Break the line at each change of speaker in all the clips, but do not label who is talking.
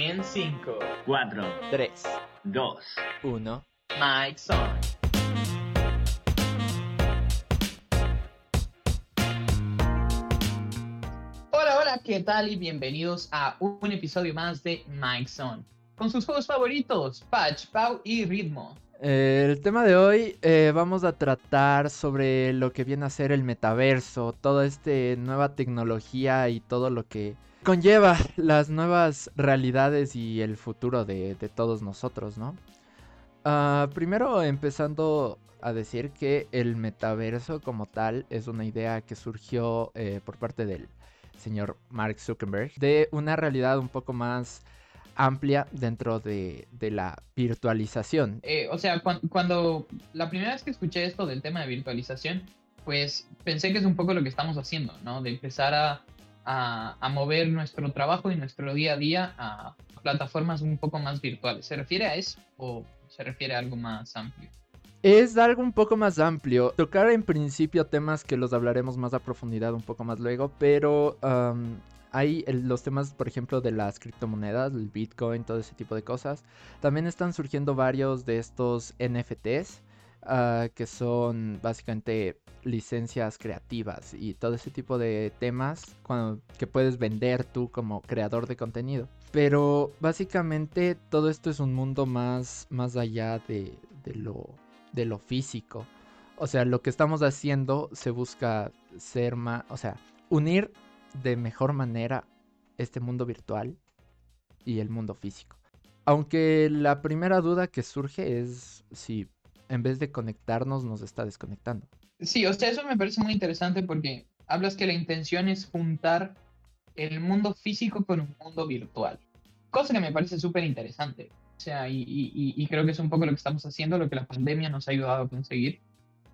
En 5,
4,
3,
2,
1.
Mike Son. Hola, hola, ¿qué tal? Y bienvenidos a un episodio más de Mike Son. Con sus juegos favoritos, Patch, Pau y Ritmo.
Eh, el tema de hoy eh, vamos a tratar sobre lo que viene a ser el metaverso, toda esta nueva tecnología y todo lo que conlleva las nuevas realidades y el futuro de, todos nosotros, ¿no? Ah, primero empezando a decir que el metaverso como tal es una idea que surgió eh, por parte del señor Mark Zuckerberg de una realidad un poco más amplia dentro de, de la virtualización.
Eh, o sea, cuan- cuando la primera vez que escuché esto del tema de virtualización, pues pensé que es un poco lo que estamos haciendo, ¿no? De empezar a, a, a mover nuestro trabajo y nuestro día a día a plataformas un poco más virtuales. ¿Se refiere a eso o se refiere a algo más amplio?
Es algo un poco más amplio. Tocar en principio temas que los hablaremos más a profundidad un poco más luego, pero am, hay el- los temas, por ejemplo, de las criptomonedas, el Bitcoin, todo ese tipo de cosas. También están surgiendo varios de estos NFTs, ah, que son básicamente licencias creativas y todo ese tipo de temas que puedes vender tú como creador de contenido. Pero básicamente todo esto es un mundo más, más allá de, de lo, de lo físico. O sea, lo que estamos haciendo se busca ser más, o sea, unir de mejor manera este mundo virtual y el mundo físico. Aunque la primera duda que surge es si en vez de conectarnos nos está desconectando.
Sí, o sea, eso me parece muy interesante porque hablas que la intención es juntar el mundo físico con un mundo virtual. Cosa que me parece súper interesante. O sea, y, y- creo que es un poco lo que estamos haciendo, lo que la pandemia nos ha ayudado a conseguir.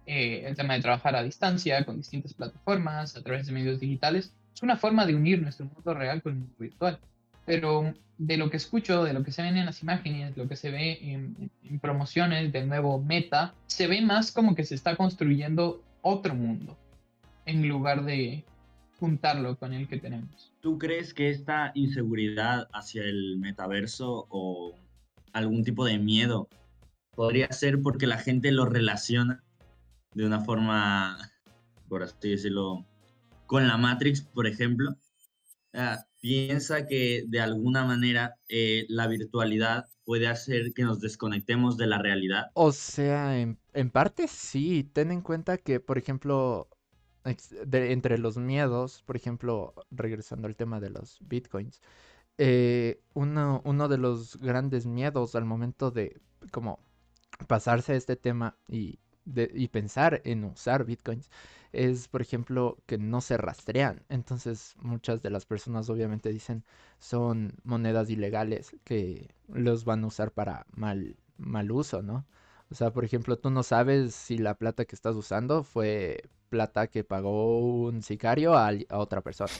Eh, el tema de trabajar a distancia, con distintas plataformas, a través de medios digitales. Es una forma de unir nuestro mundo real con el mundo virtual. Pero de lo que escucho, de lo que se ven en las imágenes, lo que se ve en, en- promociones del nuevo Meta, se ve más como que se está construyendo otro mundo en lugar de juntarlo con el que tenemos.
¿Tú crees que esta inseguridad hacia el metaverso o algún tipo de miedo podría ser porque la gente lo relaciona de una forma, por así decirlo, con la Matrix, por ejemplo? Piensa que de alguna manera eh, la virtualidad puede hacer que nos desconectemos de la realidad.
O sea, en, parte sí. Ten en cuenta que, por ejemplo, entre los miedos, por ejemplo, regresando al tema de los bitcoins, eh, uno, de los grandes miedos al momento de como pasarse a este tema y pensar en usar bitcoins es, por ejemplo, que no se rastrean. Entonces, muchas de las personas obviamente dicen son monedas ilegales que los van a usar para mal, mal uso, ¿no? O sea, por ejemplo, tú no sabes si la plata que estás usando fue plata que pagó un sicario a, a otra persona.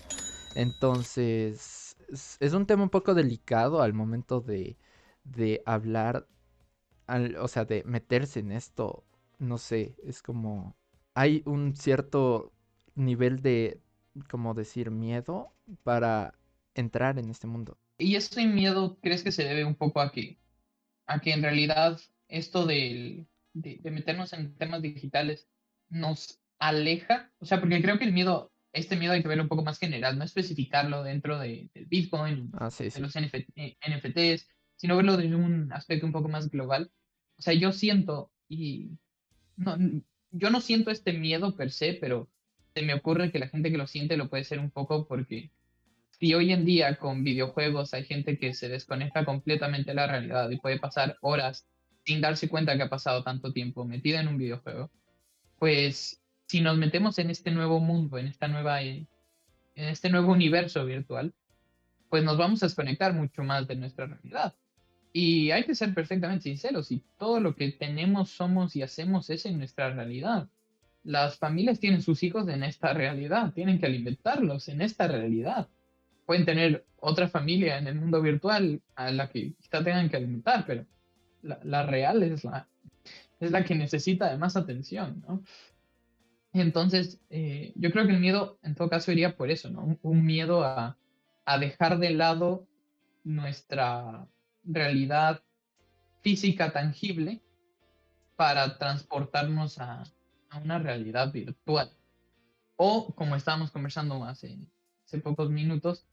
Entonces, es, es un tema un poco delicado al momento de, de hablar, al- o sea, de meterse en esto. No sé, es como... Hay un cierto nivel de, como decir, miedo para entrar en este mundo.
¿Y ese miedo crees que se debe un poco a que, a que en realidad esto del- de, de meternos en temas digitales nos aleja? O sea, porque creo que el miedo, este miedo hay que verlo un poco más general, no especificarlo dentro de, del Bitcoin,
Ah, sí,
de los NF eh, NFTs, sino verlo desde un aspecto un poco más global. O sea, yo siento, y no, yo no siento este miedo per se, pero se me ocurre que la gente que lo siente lo puede ser un poco porque si hoy en día con videojuegos hay gente que se desconecta completamente de la realidad y puede pasar horas sin darse cuenta que ha pasado tanto tiempo metida en un videojuego, pues si nos metemos en este nuevo mundo, en esta nueva, en este nuevo universo virtual, pues nos vamos a desconectar mucho más de nuestra realidad. Y hay que ser perfectamente sinceros, y todo lo que tenemos, somos y hacemos es en nuestra realidad. Las familias tienen sus hijos en esta realidad, tienen que alimentarlos en esta realidad. Pueden tener otra familia en el mundo virtual a la que quizá tengan que alimentar, pero la, la real es la, es la que necesita de más atención, ¿no? Entonces, eh, yo creo que el miedo, en todo caso, iría por eso, ¿no? Un, un miedo a, a dejar de lado nuestra realidad física tangible para transportarnos a, una realidad virtual. O, como estábamos conversando hace, pocos minutos,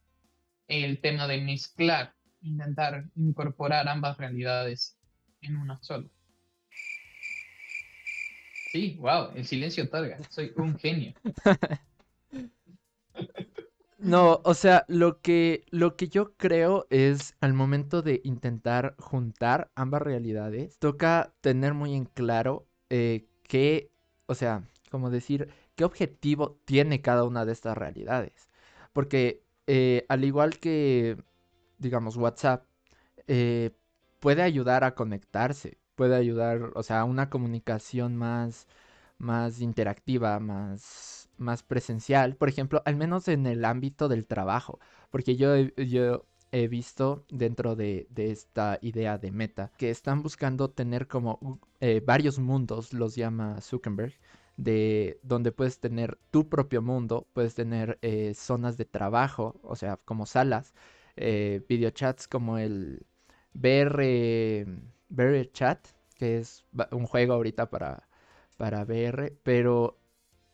el tema de mezclar, intentar incorporar ambas realidades en una sola. Sí, wow, el silencio otorga. Soy un genio.
No, o sea, lo que, lo que yo creo es al momento de intentar juntar ambas realidades, toca tener muy en claro eh, qué, o sea, como decir, qué objetivo tiene cada una de estas realidades. Porque eh, al igual que, digamos, WhatsApp, eh, puede ayudar a conectarse, puede ayudar, o sea, a una comunicación más, más interactiva, más más presencial, por ejemplo, al menos en el ámbito del trabajo, porque yo, yo he visto dentro de, esta idea de meta que están buscando tener como eh, varios mundos, los llama Zuckerberg, de donde puedes tener tu propio mundo, puedes tener eh, zonas de trabajo, o sea, como salas, eh, videochats como el VR, VR Chat, que es un juego ahorita para, para VR, pero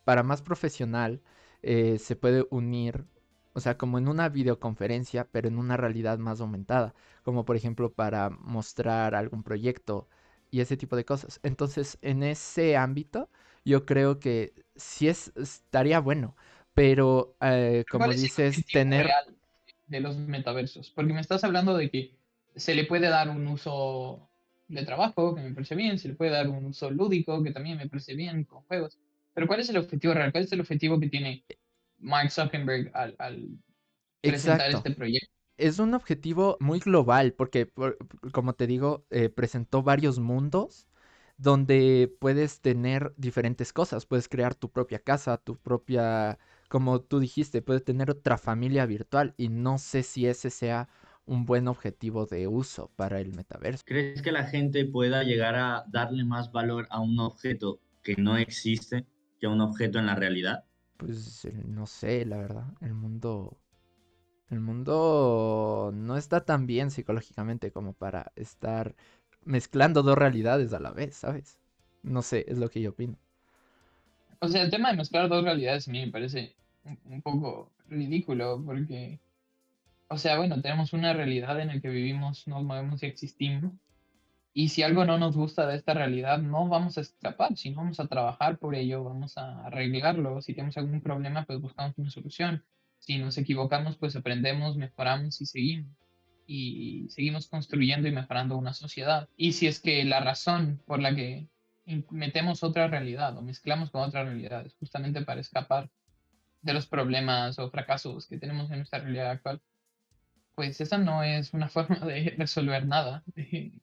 para más profesional eh, se puede unir, o sea, como en una videoconferencia, pero en una realidad más aumentada, como por ejemplo para mostrar algún proyecto y ese tipo de cosas. Entonces, en ese ámbito, yo creo que sí es, estaría bueno, pero eh, como dices, tener...
De los metaversos, porque me estás hablando de que se le puede dar un uso de trabajo, que me parece bien, se le puede dar un uso lúdico, que también me parece bien, con juegos. Pero ¿cuál es el objetivo real? ¿Cuál es el objetivo que tiene Mark Zuckerberg al, presentar este proyecto?
Es un objetivo muy global porque, como te digo, eh, presentó varios mundos donde puedes tener diferentes cosas. Puedes crear tu propia casa, tu propia, como tú dijiste, puedes tener otra familia virtual y no sé si ese sea un buen objetivo de uso para el metaverso.
¿Crees que la gente pueda llegar a darle más valor a un objeto que no existe que un objeto en la realidad?
Pues no sé, la verdad. El mundo. El mundo no está tan bien psicológicamente como para estar mezclando dos realidades a la vez, ¿sabes? No sé, es lo que yo opino.
O sea, el tema de mezclar dos realidades a mí me parece un poco ridículo porque, o sea, bueno, tenemos una realidad en la que vivimos, nos movemos y existimos, y si algo no nos gusta de esta realidad, no vamos a escapar, sino vamos a trabajar por ello, vamos a arreglarlo. Si tenemos algún problema, pues buscamos una solución. Si nos equivocamos, pues aprendemos, mejoramos y seguimos. Y seguimos construyendo y mejorando una sociedad. Y si es que la razón por la que metemos otra realidad o mezclamos con otra realidad es justamente para escapar de los problemas o fracasos que tenemos en nuestra realidad actual, pues esa no es una forma de resolver nada.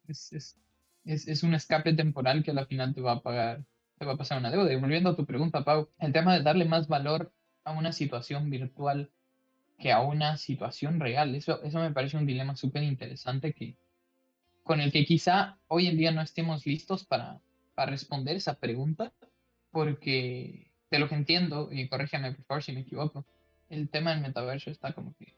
Es, es, un escape temporal que al final te va a pagar, te va a pasar una deuda. Y volviendo a tu pregunta, Pau, el tema de darle más valor a una situación virtual que a una situación real, eso, eso me parece un dilema súper interesante que, con el que quizá hoy en día no estemos listos para, para responder esa pregunta, porque de lo que entiendo, y corrígeme por favor si me equivoco, el tema del metaverso está como que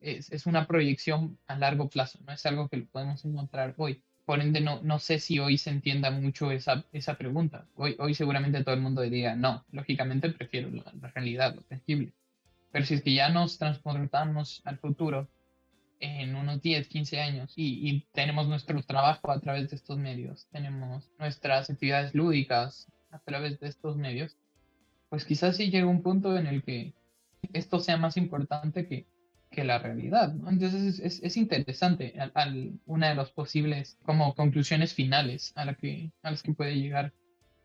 es, es, una proyección a largo plazo, no es algo que lo podemos encontrar hoy. Por ende, no, no sé si hoy se entienda mucho esa, esa pregunta. Hoy, hoy seguramente todo el mundo diría, no, lógicamente prefiero la, realidad, lo tangible. Pero si es que ya nos transportamos al futuro en unos 10, 15 años y, y, tenemos nuestro trabajo a través de estos medios, tenemos nuestras actividades lúdicas a través de estos medios, pues quizás sí llegue un punto en el que esto sea más importante que, que la realidad. Entonces es, es, interesante una de las posibles como conclusiones finales a, la que, a las que puede llegar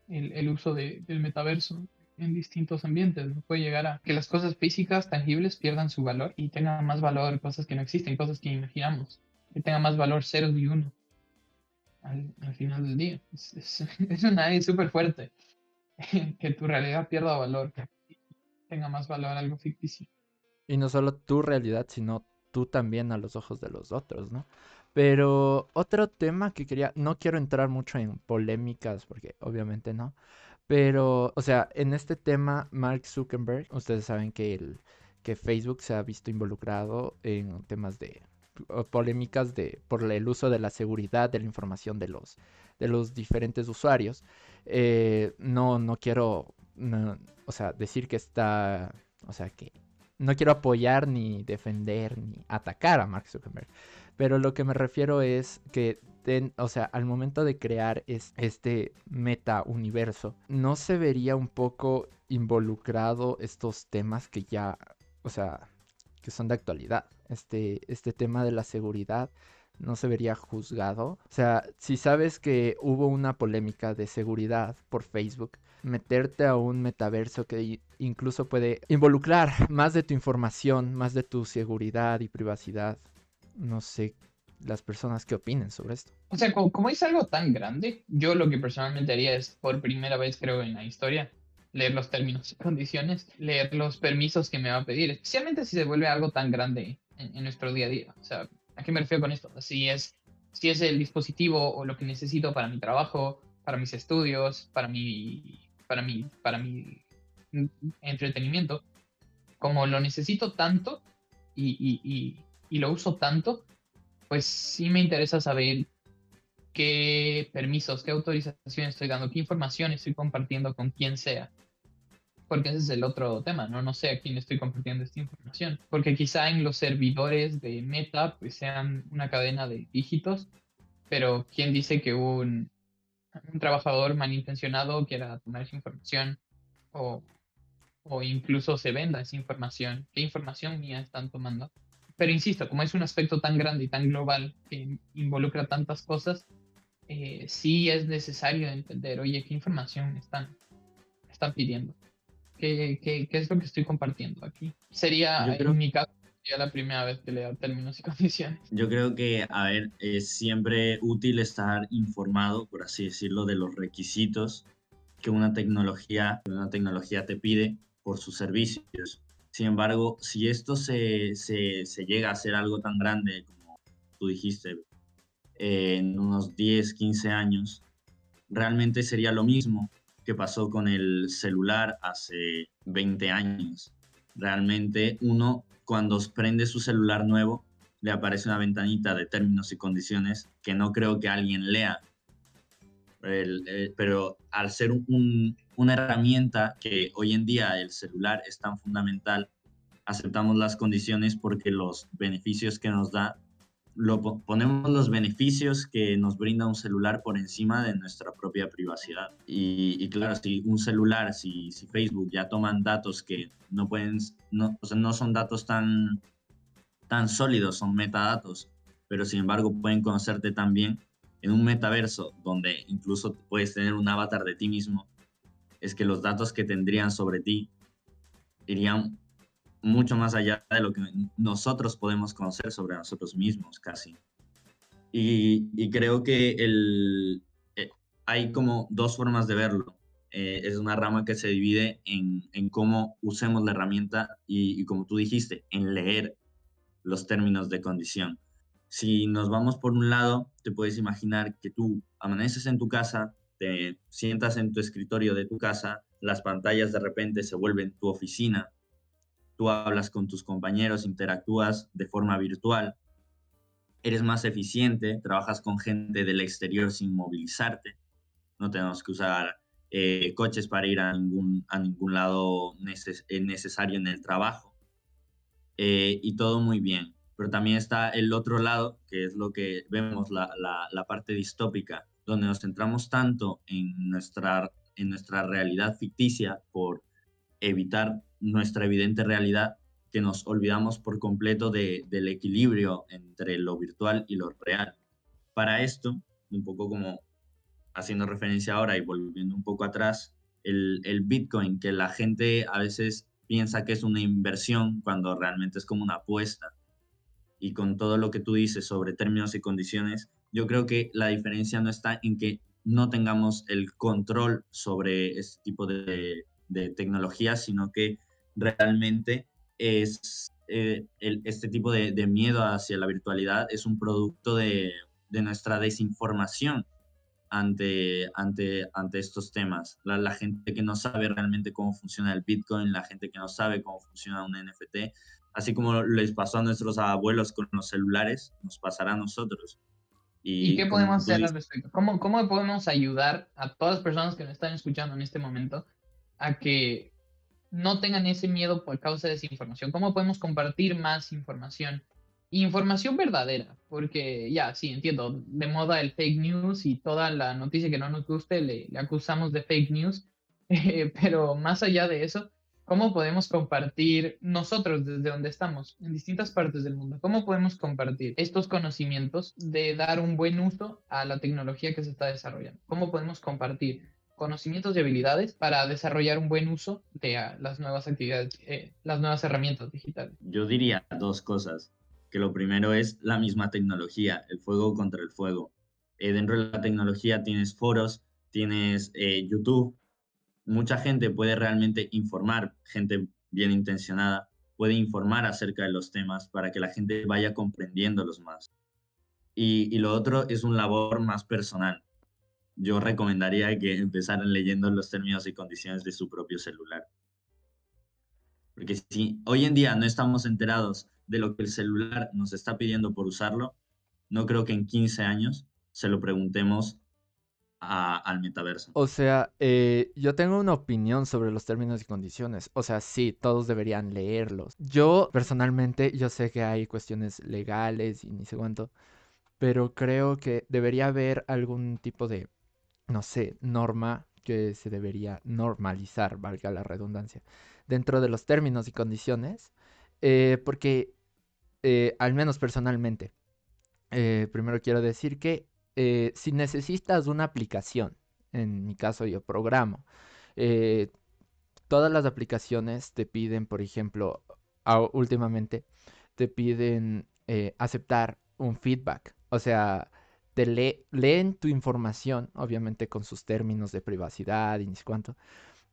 el, el uso de, del metaverso en distintos ambientes. Puede llegar a que las cosas físicas tangibles pierdan su valor y tengan más valor cosas que no existen, cosas que imaginamos, que tengan más valor ceros y uno al, al final del día. Es, es, es una es súper fuerte que tu realidad pierda valor, que tenga más valor algo ficticio.
Y no solo tu realidad, sino tú también a los ojos de los otros, ¿no? Pero otro tema que quería, no quiero entrar mucho en polémicas, porque obviamente no, pero, o sea, en este tema, Mark Zuckerberg, ustedes saben que, el, que Facebook se ha visto involucrado en temas de, polémicas de, por el uso de la seguridad de la información de los, de los diferentes usuarios. Eh, no, no quiero, o sea, decir que está, o sea, que no quiero apoyar ni defender ni atacar a Mark Zuckerberg. Pero lo que me refiero es que, o sea, al momento de crear es, este meta universo, ¿no se vería un poco involucrado estos temas que ya, o sea, que son de actualidad? Este, este tema de la seguridad no se vería juzgado. O sea, si sabes que hubo una polémica de seguridad por Facebook, meterte a un metaverso que incluso puede involucrar más de tu información, más de tu seguridad y privacidad. No sé las personas que opinen sobre esto.
O sea, como, es algo tan grande, yo lo que personalmente haría es, por primera vez creo en la historia, leer los términos y condiciones, leer los permisos que me va a pedir, especialmente si se vuelve algo tan grande en, en nuestro día a día. O sea, ¿a qué me refiero con esto? Si es, si es el dispositivo o lo que necesito para mi trabajo, para mis estudios, para mi para mi, para mi entretenimiento, como lo necesito tanto y, lo uso tanto, pues sí me interesa saber qué permisos, qué autorizaciones estoy dando, qué información estoy compartiendo con quien sea. Porque ese es el otro tema, ¿no? No sé a quién estoy compartiendo esta información. Porque quizá en los servidores de Meta pues sean una cadena de dígitos, pero ¿quién dice que un, un trabajador malintencionado quiera tomar esa información o, o incluso se venda esa información. ¿Qué información mía están tomando? Pero insisto, como es un aspecto tan grande y tan global que involucra tantas cosas, eh, sí es necesario entender, oye, ¿qué información están, están pidiendo? ¿Qué, qué, qué es lo que estoy compartiendo aquí? Sería, en mi caso, ya la primera vez que leo términos y condiciones.
Yo creo que, a ver, es siempre útil estar informado, por así decirlo, de los requisitos que una tecnología, una tecnología te pide por sus servicios. Sin embargo, si esto se, se, se llega a ser algo tan grande como tú dijiste, en unos 10, 15 años, realmente sería lo mismo que pasó con el celular hace 20 años. Realmente uno cuando prende su celular nuevo, le aparece una ventanita de términos y condiciones que no creo que alguien lea. pero al ser una herramienta que hoy en día el celular es tan fundamental, aceptamos las condiciones porque los beneficios que nos da, lo, ponemos los beneficios que nos brinda un celular por encima de nuestra propia privacidad. Y, claro, si un celular, si, si Facebook ya toman datos que no pueden, no, o no son datos tan, tan sólidos, son metadatos, pero sin embargo pueden conocerte también en un metaverso donde incluso puedes tener un avatar de ti mismo, es que los datos que tendrían sobre ti irían mucho más allá de lo que nosotros podemos conocer sobre nosotros mismos, casi. Y, y creo que el, eh, hay como dos formas de verlo. Eh, es una rama que se divide en, en cómo usemos la herramienta y, y, como tú dijiste, en leer los términos de condición. Si nos vamos por un lado, te puedes imaginar que tú amaneces en tu casa, te sientas en tu escritorio de tu casa, las pantallas de repente se vuelven tu oficina, tú hablas con tus compañeros, interactúas de forma virtual, eres más eficiente, trabajas con gente del exterior sin movilizarte, no tenemos que usar eh, coches para ir a ningún, a ningún lado eh, necesario en el trabajo. Eh, y todo muy bien. Pero también está el otro lado, que es lo que vemos, la, la, parte distópica, donde nos centramos tanto en nuestra, en nuestra realidad ficticia por evitar nuestra evidente realidad que nos olvidamos por completo de, del equilibrio entre lo virtual y lo real. Para esto, un poco como haciendo referencia ahora y volviendo un poco atrás, el, el, Bitcoin, que la gente a veces piensa que es una inversión cuando realmente es como una apuesta. Y con todo lo que tú dices sobre términos y condiciones, yo creo que la diferencia no está en que no tengamos el control sobre este tipo de, de tecnología, sino que realmente es eh, el, este tipo de, de, miedo hacia la virtualidad es un producto de, de nuestra desinformación ante, ante, ante estos temas. La, la, gente que no sabe realmente cómo funciona el Bitcoin, la gente que no sabe cómo funciona un NFT, Así como les pasó a nuestros abuelos con los celulares, nos pasará a nosotros.
¿Y, qué podemos hacer al respecto? ¿Cómo, ¿Cómo podemos ayudar a todas las personas que nos están escuchando en este momento a que no tengan ese miedo por causa de desinformación? ¿Cómo podemos compartir más información? Información verdadera, porque ya, sí, entiendo, de moda el fake news y toda la noticia que no nos guste le, le acusamos de fake news, pero más allá de eso, ¿Cómo podemos compartir nosotros desde donde estamos, en distintas partes del mundo? ¿Cómo podemos compartir estos conocimientos de dar un buen uso a la tecnología que se está desarrollando? ¿Cómo podemos compartir conocimientos y habilidades para desarrollar un buen uso de ah, las nuevas actividades, eh, las nuevas herramientas digitales?
Yo diría dos cosas. Que lo primero es la misma tecnología, el fuego contra el fuego. Eh, dentro de la tecnología tienes foros, tienes eh, YouTube, mucha gente puede realmente informar, gente bien intencionada, puede informar acerca de los temas para que la gente vaya comprendiéndolos más. Y, lo otro es un labor más personal. Yo recomendaría que empezaran leyendo los términos y condiciones de su propio celular. Porque si hoy en día no estamos enterados de lo que el celular nos está pidiendo por usarlo, no creo que en 15 años se lo preguntemos al metaverso.
O sea, eh, yo tengo una opinión sobre los términos y condiciones. O sea, sí, todos deberían leerlos. Yo, personalmente, yo sé que hay cuestiones legales y ni sé cuánto, pero creo que debería haber algún tipo de, no sé, norma que se debería normalizar, valga la redundancia, dentro de los términos y condiciones, eh, porque, eh, al menos personalmente, primero quiero decir que eh, si necesitas una aplicación, en mi caso yo programo, eh, todas las aplicaciones te piden, por ejemplo, últimamente, te piden eh, aceptar un feedback. O sea, te leen tu información, obviamente con sus términos de privacidad y ni cuánto,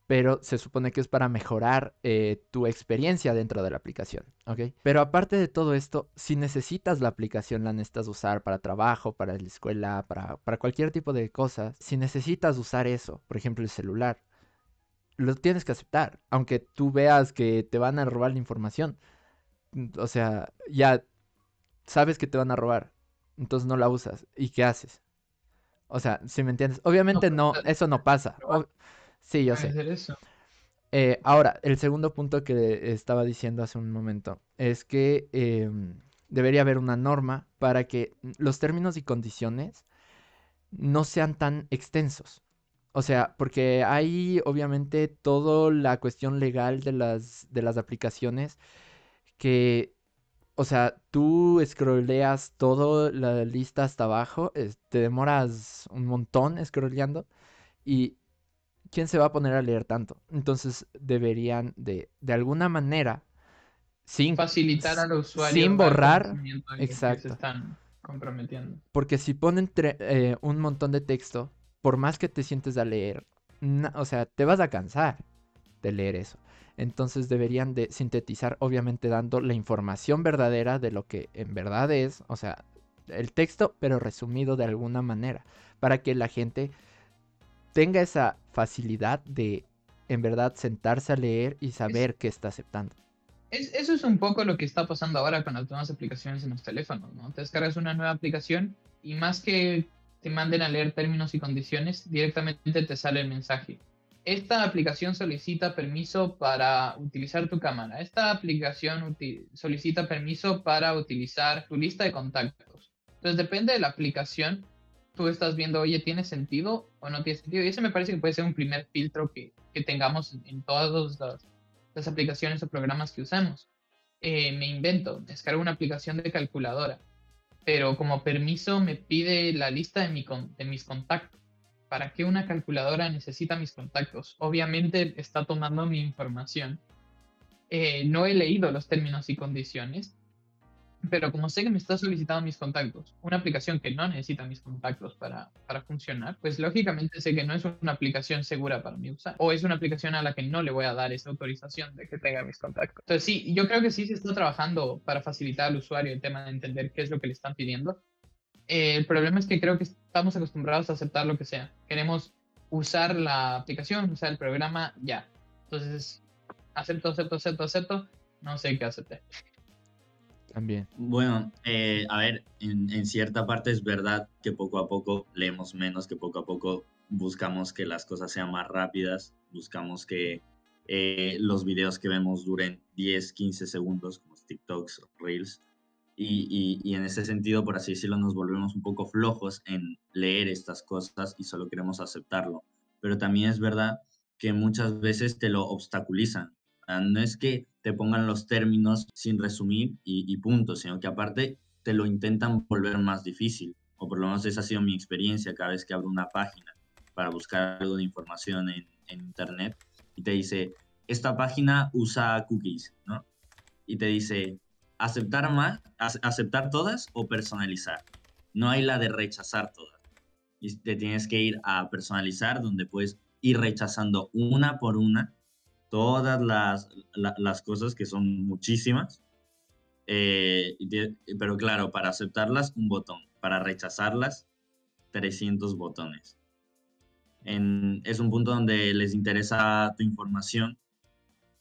pero se supone que es para mejorar eh, tu experiencia dentro de la aplicación, ¿ok? Pero aparte de todo esto, si necesitas la aplicación, la necesitas usar para trabajo, para la escuela, para, para cualquier tipo de cosas, si necesitas usar eso, por ejemplo el celular, lo tienes que aceptar, aunque tú veas que te van a robar la información. O sea, ya sabes que te van a robar, entonces no la usas. ¿Y qué haces? O sea, si me entiendes, obviamente no, eso no pasa. Sí, yo sé. Eh, ahora, el segundo punto que estaba diciendo hace un momento es que em, debería haber una norma para que los términos y condiciones no sean tan extensos. O sea, porque hay obviamente toda la cuestión legal de las, de las aplicaciones que, o sea, tú scrolleas toda la lista hasta abajo, te demoras un montón scrolleando y ¿quién se va a poner a leer tanto? Entonces deberían de, de alguna manera, sin
facilitar al usuario,
sin borrar, exacto. se
están comprometiendo.
Porque si ponen eh, un montón de texto, por más que te sientes a leer, o sea, te vas a cansar de leer eso. Entonces deberían de sintetizar, obviamente dando la información verdadera de lo que en verdad es, o sea, el texto, pero resumido de alguna manera, para que la gente tenga esa facilidad de en verdad sentarse a leer y saber qué está aceptando.
eso es un poco lo que está pasando ahora con las nuevas aplicaciones en los teléfonos, ¿no? Te descargas una nueva aplicación y más que te manden a leer términos y condiciones, directamente te sale el mensaje. Esta aplicación solicita permiso para utilizar tu cámara. Esta aplicación solicita permiso para utilizar tu lista de contactos. Entonces depende de la aplicación, tú estás viendo, oye, ¿tiene sentido o no tiene sentido? Y ese me parece que puede ser un primer filtro que, que tengamos en, todas las, las, aplicaciones o programas que usamos. Eh, me invento, descargo una aplicación de calculadora, pero como permiso me pide la lista de, mi, de mis contactos. ¿Para qué una calculadora necesita mis contactos? Obviamente está tomando mi información. Eh, no he leído los términos y condiciones pero como sé que me está solicitando mis contactos, una aplicación que no necesita mis contactos para, para, funcionar, pues lógicamente sé que no es una aplicación segura para mí usar. O es una aplicación a la que no le voy a dar esa autorización de que tenga mis contactos. Entonces sí, yo creo que sí se está trabajando para facilitar al usuario el tema de entender qué es lo que le están pidiendo. Eh, el problema es que creo que estamos acostumbrados a aceptar lo que sea. Queremos usar la aplicación, usar el programa, ya. Entonces, acepto, acepto, acepto, acepto no sé qué acepté.
También.
Bueno, eh, a ver, en, en, cierta parte es verdad que poco a poco leemos menos, que poco a poco buscamos que las cosas sean más rápidas, buscamos que eh, los videos que vemos duren 10, 15 segundos, como TikToks, Reels, y, y, y, en ese sentido, por así decirlo, nos volvemos un poco flojos en leer estas cosas y solo queremos aceptarlo. Pero también es verdad que muchas veces te lo obstaculizan. No es que te pongan los términos sin resumir y, y punto, sino que aparte te lo intentan volver más difícil. O por lo menos esa ha sido mi experiencia cada vez que abro una página para buscar algo de información en, en Internet y te dice, esta página usa cookies, ¿no? Y te dice, aceptar más, aceptar todas o personalizar. No hay la de rechazar todas. Y te tienes que ir a personalizar, donde puedes ir rechazando una por una todas las, las cosas que son muchísimas. Eh, pero claro, para aceptarlas, un botón. Para rechazarlas, 300 botones es un punto donde les interesa tu información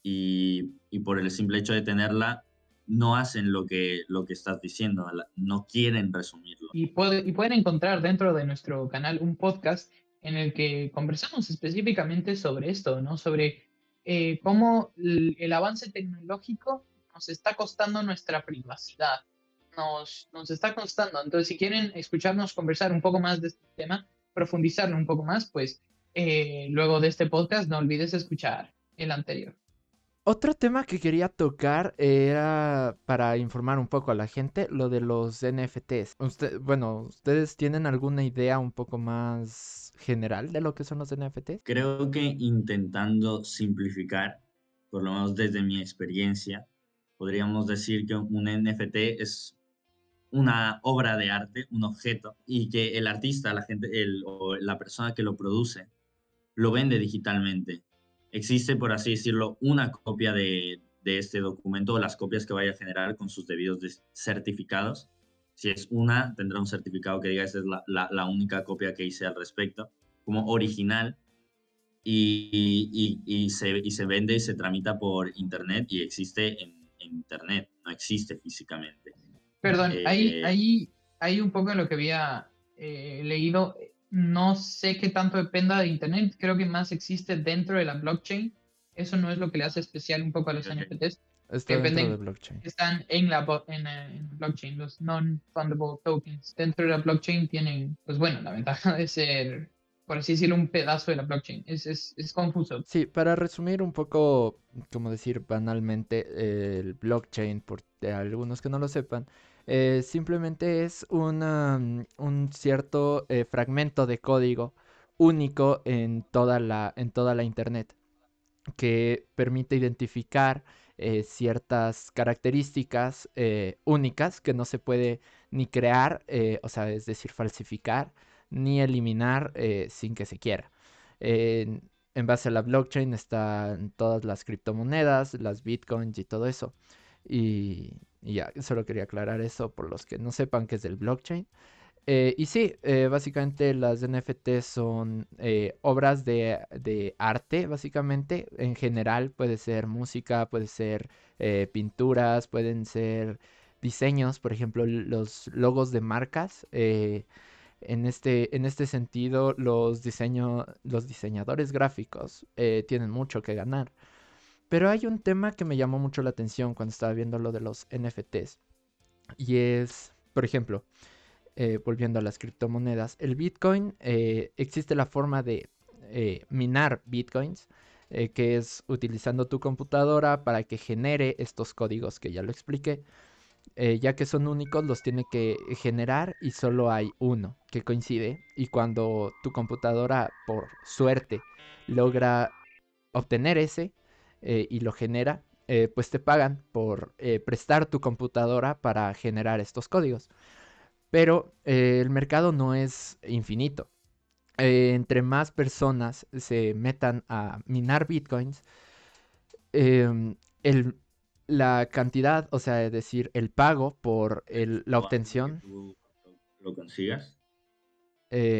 y, y, por el simple hecho de tenerla, no hacen lo que, lo que estás diciendo, no quieren resumirlo.
Y, puede, y pueden encontrar dentro de nuestro canal un podcast en el que conversamos específicamente sobre esto, ¿no? Sobre eh, cómo el, avance tecnológico nos está costando nuestra privacidad, nos, nos está costando. Entonces, si quieren escucharnos conversar un poco más de este tema, profundizarlo un poco más, pues eh, luego de este podcast no olvides escuchar el anterior.
Otro tema que quería tocar era para informar un poco a la gente, lo de los NFTs. Bueno, ¿ustedes tienen alguna idea un poco más general de lo que son los NFTs?
Creo que intentando simplificar, por lo menos desde mi experiencia, podríamos decir que un NFT es una obra de arte, un objeto, y que el artista, la gente, el, o la persona que lo produce, lo vende digitalmente. Existe, por así decirlo, una copia de, de este documento o las copias que vaya a generar con sus debidos certificados. Si es una, tendrá un certificado que diga esa es la, la, la única copia que hice al respecto, como original, y, y, y, se, y se vende y se tramita por internet y existe en, en internet, no existe físicamente.
Perdón, ahí, eh, ahí, ahí un poco de lo que había eh, leído, no sé qué tanto dependa de Internet, creo que más existe dentro de la blockchain. Eso no es lo que le hace especial un poco a los NFTs.
Está dentro de blockchain.
Están en la, en, en blockchain, los non-fundable tokens. Dentro de la blockchain tienen, pues bueno, la ventaja de ser por así decirlo, un pedazo de la blockchain. Es, es, es, confuso.
Sí, para resumir un poco, como decir banalmente, el blockchain, por algunos que no lo sepan, eh, simplemente es una, un cierto eh, fragmento de código único en toda la, en toda la Internet que permite identificar eh, ciertas características únicas que no se puede ni crear, o sea, es decir, falsificar, ni eliminar sin que se quiera. en base a la blockchain están todas las criptomonedas, las bitcoins y todo eso. Y, ya, solo quería aclarar eso por los que no sepan qué es el blockchain. Eh, y sí, eh, básicamente las NFT son eh, obras de, de, arte, básicamente. En general puede ser música, puede ser pinturas, pueden ser diseños, por ejemplo, los logos de marcas. en, este, en este sentido, los, diseño, los diseñadores gráficos tienen mucho que ganar. Pero hay un tema que me llamó mucho la atención cuando estaba viendo lo de los NFTs. Y es, por ejemplo, eh, volviendo a las criptomonedas, el Bitcoin, eh, existe la forma de eh, minar Bitcoins, que es utilizando tu computadora para que genere estos códigos que ya lo expliqué. ya que son únicos, los tiene que generar y solo hay uno que coincide. Y cuando tu computadora, por suerte, logra obtener ese, eh, y lo genera, eh, pues te pagan por eh, prestar tu computadora para generar estos códigos. Pero el mercado no es infinito. entre más personas se metan a minar bitcoins, em, la cantidad, o sea, es decir, el pago por la obtención.
¿Lo consigas?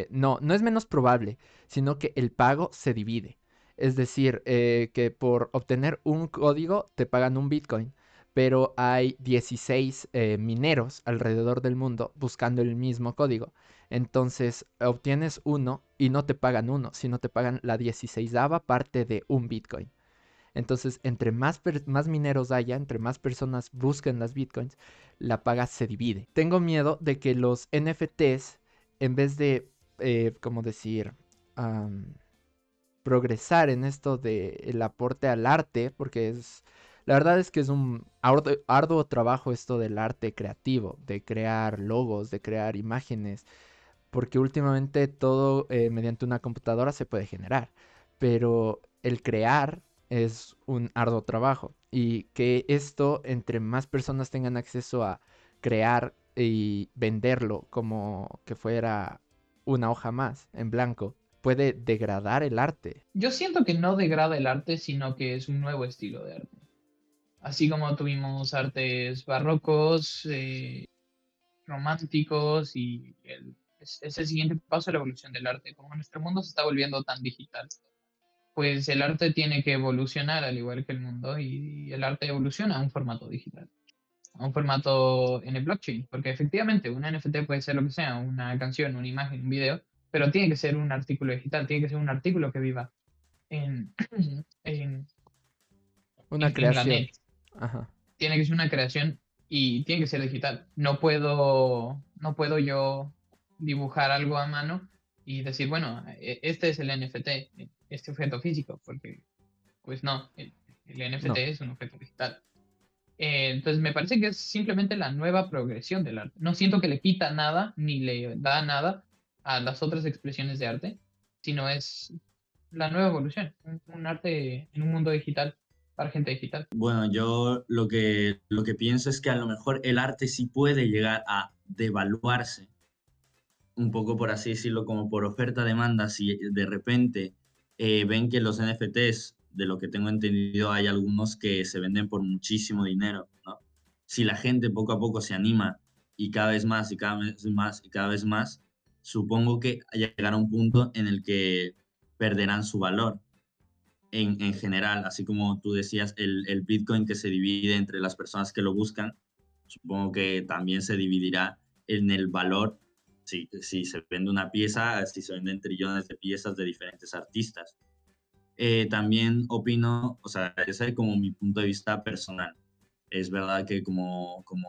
no, no es menos probable, sino que el pago se divide. Es decir, eh, que por obtener un código te pagan un Bitcoin. pero hay 16 eh, mineros alrededor del mundo buscando el mismo código. Entonces obtienes uno y no te pagan uno, sino te pagan la 16 parte de un Bitcoin. Entonces, entre más, más mineros haya, entre más personas busquen las Bitcoins, la paga se divide. Tengo miedo de que los NFTs, en vez de, eh, como decir, progresar en esto del aporte al arte, porque es, la verdad es que es un arduo, trabajo esto del arte creativo, de crear logos, de crear imágenes, porque últimamente todo eh, mediante una computadora se puede generar, pero el crear es un arduo trabajo y que esto entre más personas tengan acceso a crear y venderlo como que fuera una hoja más en blanco puede degradar el arte.
Yo siento que no degrada el arte, sino que es un nuevo estilo de arte. Así como tuvimos artes barrocos, eh, románticos y es, es, el siguiente paso de la evolución del arte. Como nuestro mundo se está volviendo tan digital, pues el arte tiene que evolucionar al igual que el mundo y el arte evoluciona a un formato digital, a un formato en el blockchain, porque efectivamente un NFT puede ser lo que sea, una canción, una imagen, un video, pero tiene que ser un artículo digital, tiene que ser un artículo que viva en,
una creación.
Tiene que ser una creación y tiene que ser digital. No puedo, no puedo yo dibujar algo a mano y decir, bueno, e, este es el NFT, este objeto físico, porque pues no, el, NFT es un objeto digital. Eh, entonces me parece que es simplemente la nueva progresión del arte. No siento que le quita nada ni le da nada a las otras expresiones de arte, sino es la nueva evolución, un, arte en un mundo digital para gente digital.
Bueno, yo lo que, lo que pienso es que a lo mejor el arte sí puede llegar a devaluarse un poco por así decirlo, como por oferta-demanda, si de repente eh, ven que los NFTs, de lo que tengo entendido, hay algunos que se venden por muchísimo dinero, ¿no? Si la gente poco a poco se anima y cada vez más y cada vez más y cada vez más, supongo que llegará un punto en el que perderán su valor en, en general, así como tú decías, el, el Bitcoin que se divide entre las personas que lo buscan, supongo que también se dividirá en el valor si, se vende una pieza, si se venden trillones de piezas de diferentes artistas. Eh, también opino, o sea, ese es como mi punto de vista personal. Es verdad que como, como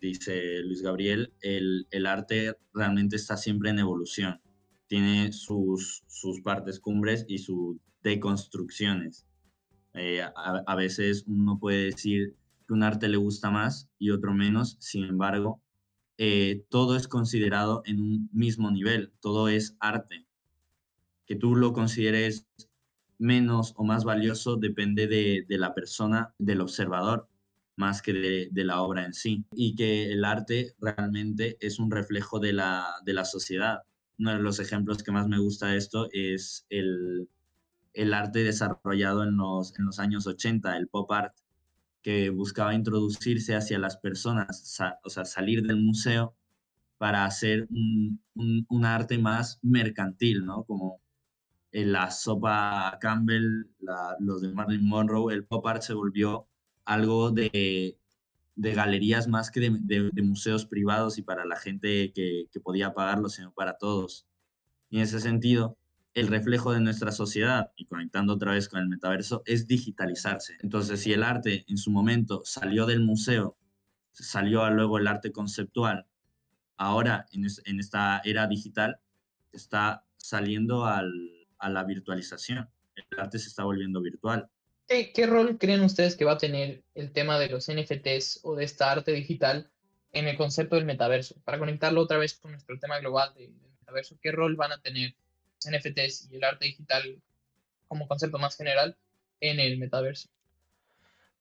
dice Luis Gabriel, el, el arte realmente está siempre en evolución. Tiene sus, sus partes cumbres y sus deconstrucciones. Eh, a, veces uno puede decir que un arte le gusta más y otro menos, sin embargo, eh, todo es considerado en un mismo nivel, todo es arte. Que tú lo consideres menos o más valioso depende de, la persona, del observador, más que de, la obra en sí. Y que el arte realmente es un reflejo de la, de la sociedad. Uno de los ejemplos que más me gusta de esto es el, el arte desarrollado en los, en los años 80, el pop art que buscaba introducirse hacia las personas, o sea, salir del museo para hacer un, un, arte más mercantil, ¿no? Como en la sopa Campbell, los de Marilyn Monroe, el pop art se volvió algo de, galerías más que de, museos privados y para la gente que podía pagarlo, sino para todos. Y en ese sentido, el reflejo de nuestra sociedad, y conectando otra vez con el metaverso, es digitalizarse. Entonces, si el arte en su momento salió del museo, salió luego el arte conceptual, ahora en, esta era digital está saliendo a la virtualización. El arte se está volviendo virtual.
¿Qué, rol creen ustedes que va a tener el tema de los NFTs o de esta arte digital en el concepto del metaverso? Para conectarlo otra vez con nuestro tema global del metaverso, ¿qué rol van a tener NFTs y el arte digital como concepto más general en el metaverso.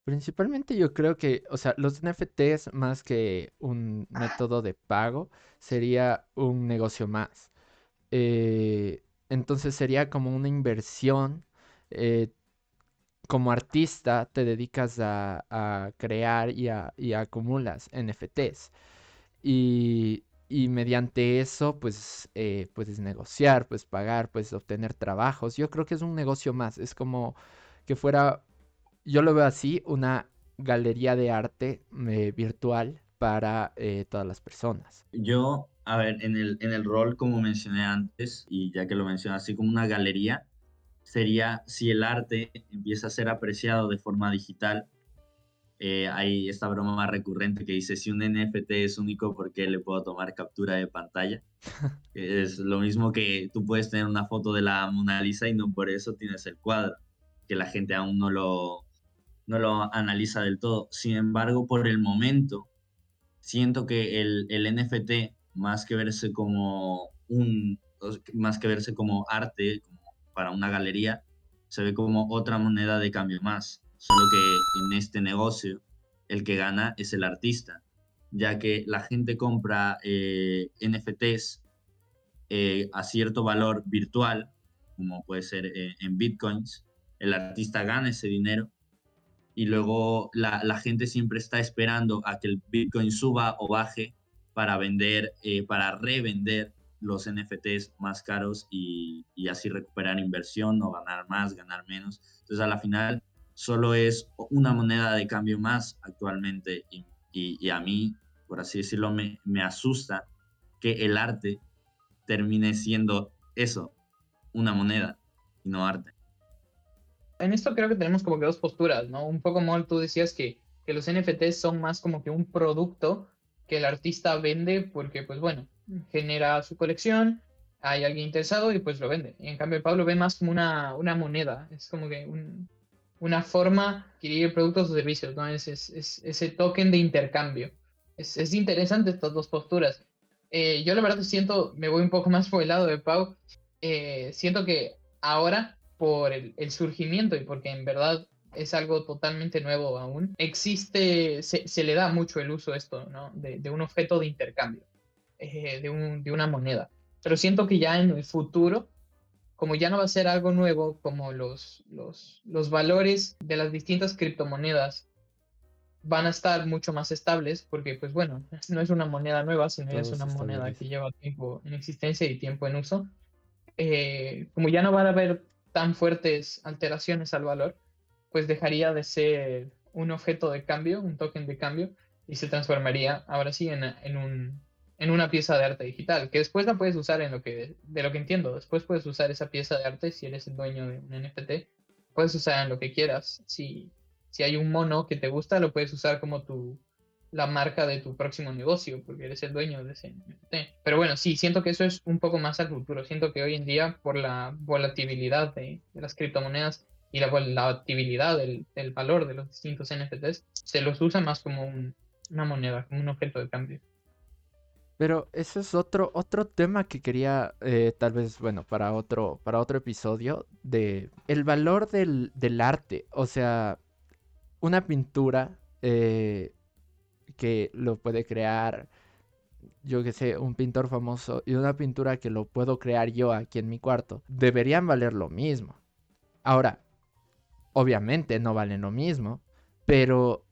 Principalmente yo creo que, o sea, los NFTs más que un método de pago sería un negocio más. Eh, entonces sería como una inversión. Eh, como artista te dedicas a, crear y, y acumulas NFTs. Y y mediante eso pues eh, puedes negociar, puedes pagar, puedes obtener trabajos. Yo creo que es un negocio más, es como que fuera, yo lo veo así, una galería de arte eh, virtual para eh, todas las personas.
Yo, a ver, en el, en el rol, como mencioné antes, y ya que lo mencioné así como una galería, sería si el arte empieza a ser apreciado de forma digital. Eh, hay esta broma más recurrente que dice, si un NFT es único, ¿por qué le puedo tomar captura de pantalla? es lo mismo que tú puedes tener una foto de la Mona Lisa y no por eso tienes el cuadro, que la gente aún no lo, no lo analiza del todo. Sin embargo, por el momento, siento que el, el NFT, más que verse como un, más que verse como arte, como para una galería, se ve como otra moneda de cambio más. Solo que en este negocio, el que gana es el artista, ya que la gente compra eh, NFTs eh, a cierto valor virtual, como puede ser eh, en bitcoins, el artista gana ese dinero y luego la, la, gente siempre está esperando a que el Bitcoin suba o baje para vender, eh, para revender los NFTs más caros y, así recuperar inversión o ganar más, ganar menos. Entonces a la final solo es una moneda de cambio más actualmente y a mí, por así decirlo, me, me asusta que el arte termine siendo eso, una moneda y no arte
en esto creo que tenemos como que dos posturas, ¿no? Un poco, Mol, tú decías que, que los NFTs son más como que un producto que el artista vende porque, pues bueno, genera su colección, hay alguien interesado y pues lo vende. En cambio, Pablo ve más como una, una moneda, es como que un, una forma de adquirir productos o servicios, ¿no? Es, es, es ese token de intercambio. Es, es interesante estas dos posturas. Eh, yo la verdad siento, me voy un poco más por el lado de Pau, eh, siento que ahora por el, surgimiento y porque en verdad es algo totalmente nuevo aún, existe, se, le da mucho el uso esto, ¿no? De, un objeto de intercambio, eh, de, un, de, una moneda. Pero siento que ya en el futuro, como ya no va a ser algo nuevo, como los, los, los valores de las distintas criptomonedas van a estar mucho más estables, porque pues bueno, no es una moneda nueva, sino es una moneda que lleva tiempo en existencia y tiempo en uso. Eh, como ya no va a haber tan fuertes alteraciones al valor, pues dejaría de ser un objeto de cambio, un token de cambio, y se transformaría ahora sí en, en, un, en una pieza de arte digital, que después la puedes usar en lo que, de lo que entiendo, después puedes usar esa pieza de arte si eres el dueño de un NFT, puedes usar en lo que quieras. Si, si hay un mono que te gusta, lo puedes usar como tu, la marca de tu próximo negocio, porque eres el dueño de ese NFT. Pero bueno, sí, siento que eso es un poco más al futuro. Siento que hoy en día, por la volatilidad de, las criptomonedas y la volatilidad del, del, valor de los distintos NFTs, se los usa más como una moneda, como un objeto de cambio.
Pero eso es otro, otro tema que quería, eh, tal vez, bueno, para otro, para otro episodio, de el valor del, del arte. O sea, una pintura eh, que lo puede crear, yo que sé, un pintor famoso y una pintura que lo puedo crear yo aquí en mi cuarto, deberían valer lo mismo. Ahora, obviamente no valen lo mismo, pero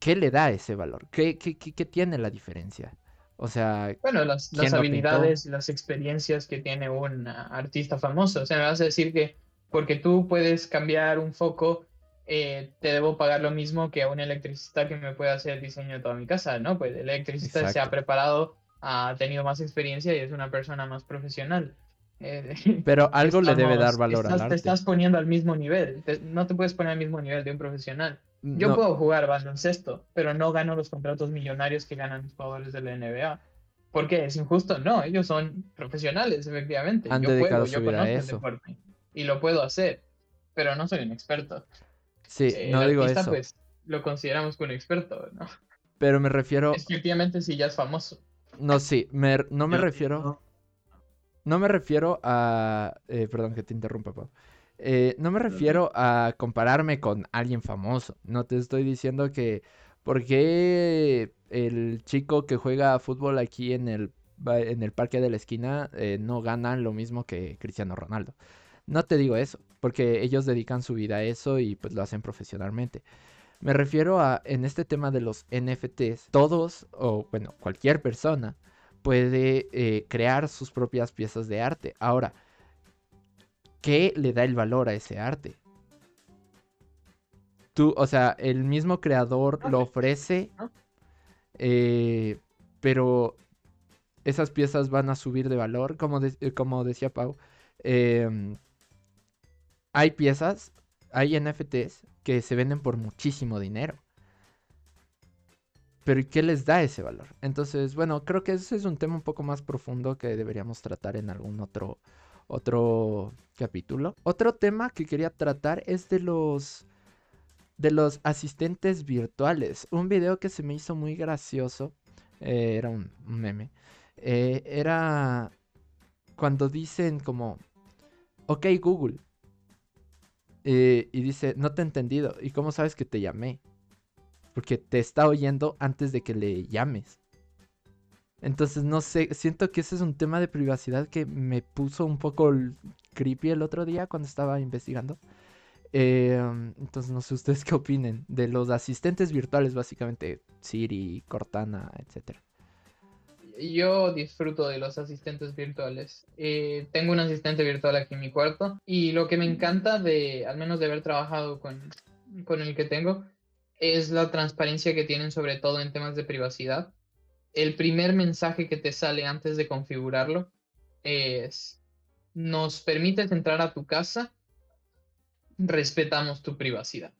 ¿qué le da ese valor? ¿Qué, qué, qué, tiene la diferencia? O sea,
bueno, las, las habilidades, las experiencias que tiene un artista famoso. O sea, me vas a decir que porque tú puedes cambiar un foco eh, te debo pagar lo mismo que a un electricista que me pueda hacer el diseño de toda mi casa, ¿no? Pues el electricista se ha preparado, ha tenido más experiencia y es una persona más profesional.
Eh, Pero algo le debe dar valor
al
arte.
Te estás poniendo al mismo nivel, no te puedes poner al mismo nivel de un profesional. Yo puedo jugar baloncesto, pero no gano los contratos millonarios que ganan los jugadores de la NBA. ¿Por qué? ¿Es injusto? No, ellos son profesionales, efectivamente.
Han yo puedo, yo conozco el deporte
y lo puedo hacer, pero no soy un experto.
Sí, no digo eso.
Pues lo consideramos como un experto, ¿no?
Pero me refiero.
Efectivamente, sí, ya es famoso.
No, sí, no me refiero. No. me refiero a. Eh, perdón que te interrumpa, Pau. Eh, no me refiero a compararme con alguien famoso. No te estoy diciendo que. ¿Por qué el chico que juega fútbol aquí en el, en el parque de la esquina eh, no gana lo mismo que Cristiano Ronaldo? No te digo eso, porque ellos dedican su vida a eso y pues lo hacen profesionalmente. Me refiero a, en este tema de los NFTs, todos, o bueno, cualquier persona puede eh, crear sus propias piezas de arte. Ahora, ¿qué le da el valor a ese arte? tú, o sea, el mismo creador lo ofrece, eh, pero esas piezas van a subir de valor, como, eh, como decía Pau. Em, hay piezas, hay NFTs que se venden por muchísimo dinero. Pero ¿qué les da ese valor? Entonces, bueno, creo que ese es un tema un poco más profundo que deberíamos tratar en algún otro, otro capítulo. Otro tema que quería tratar es de los de los asistentes virtuales. Un video que se me hizo muy gracioso. Eh, era un, meme. Eh, era cuando dicen como, ok Google. Eh, y dice, no te he entendido. ¿Y cómo sabes que te llamé? Porque te está oyendo antes de que le llames. Entonces, no sé, siento que ese es un tema de privacidad que me puso un poco creepy el otro día cuando estaba investigando. Em, entonces, no sé ustedes qué opinen de los asistentes virtuales, básicamente Siri, Cortana, etc.
Yo disfruto de los asistentes virtuales. Eh, tengo un asistente virtual aquí en mi cuarto y lo que me encanta de, al menos de haber trabajado con, con el que tengo, es la transparencia que tienen sobre todo en temas de privacidad. El primer mensaje que te sale antes de configurarlo es, nos permites entrar a tu casa, respetamos tu privacidad.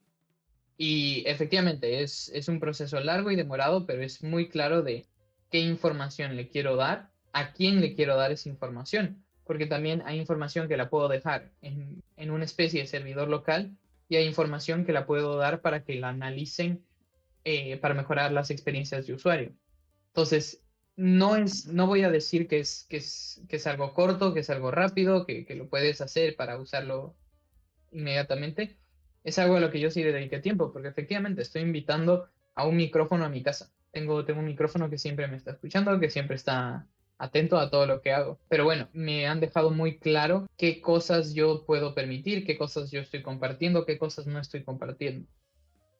Y efectivamente es, es un proceso largo y demorado, pero es muy claro de qué información le quiero dar, a quién le quiero dar esa información, porque también hay información que la puedo dejar en, en una especie de servidor local y hay información que la puedo dar para que la analicen eh, para mejorar las experiencias de usuario. Entonces, no, es, no voy a decir que es, que, es, que es algo corto, que es algo rápido, que, que, lo puedes hacer para usarlo inmediatamente. Es algo a lo que yo sí le dediqué tiempo, porque efectivamente estoy invitando a un micrófono a mi casa. Tengo, tengo un micrófono que siempre me está escuchando, que siempre está atento a todo lo que hago. Pero bueno, me han dejado muy claro qué cosas yo puedo permitir, qué cosas yo estoy compartiendo, qué cosas no estoy compartiendo.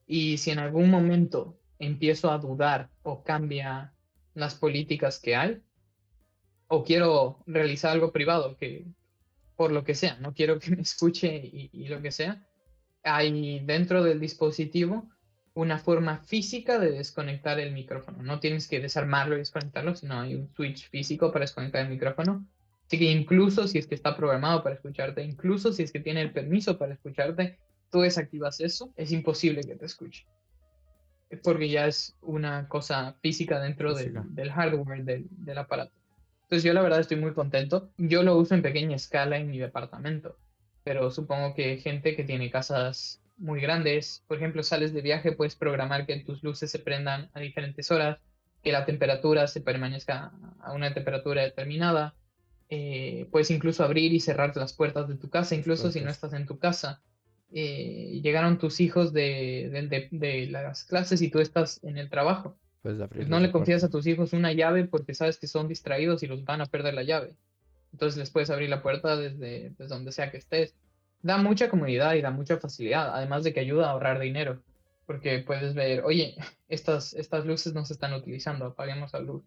Y si en algún momento empiezo a dudar o cambia las políticas que hay, o quiero realizar algo privado que por lo que sea, no quiero que me escuche y, y lo que sea, hay dentro del dispositivo una forma física de desconectar el micrófono. No tienes que desarmarlo y desconectarlo, sino hay un switch físico para desconectar el micrófono. Así que incluso si es que está programado para escucharte, incluso si es que tiene el permiso para escucharte, tú desactivas eso, es imposible que te escuche. Porque ya es una cosa física dentro del, del, hardware del, del aparato. Entonces yo la verdad estoy muy contento. Yo lo uso en pequeña escala en mi departamento, pero supongo que gente que tiene casas muy grandes. Por ejemplo, sales de viaje, puedes programar que tus luces se prendan a diferentes horas, que la temperatura se permanezca a una temperatura determinada. Eh, puedes incluso abrir y cerrar las puertas de tu casa, incluso si no estás en tu casa. Eh, llegaron tus hijos de, de, de, las clases y tú estás en el trabajo. Pues no le confías a tus hijos una llave porque sabes que son distraídos y los van a perder la llave. Entonces les puedes abrir la puerta desde, desde donde sea que estés da mucha comodidad y da mucha facilidad, además de que ayuda a ahorrar dinero, porque puedes ver, oye, estas, estas luces no se están utilizando, apaguemos la luz.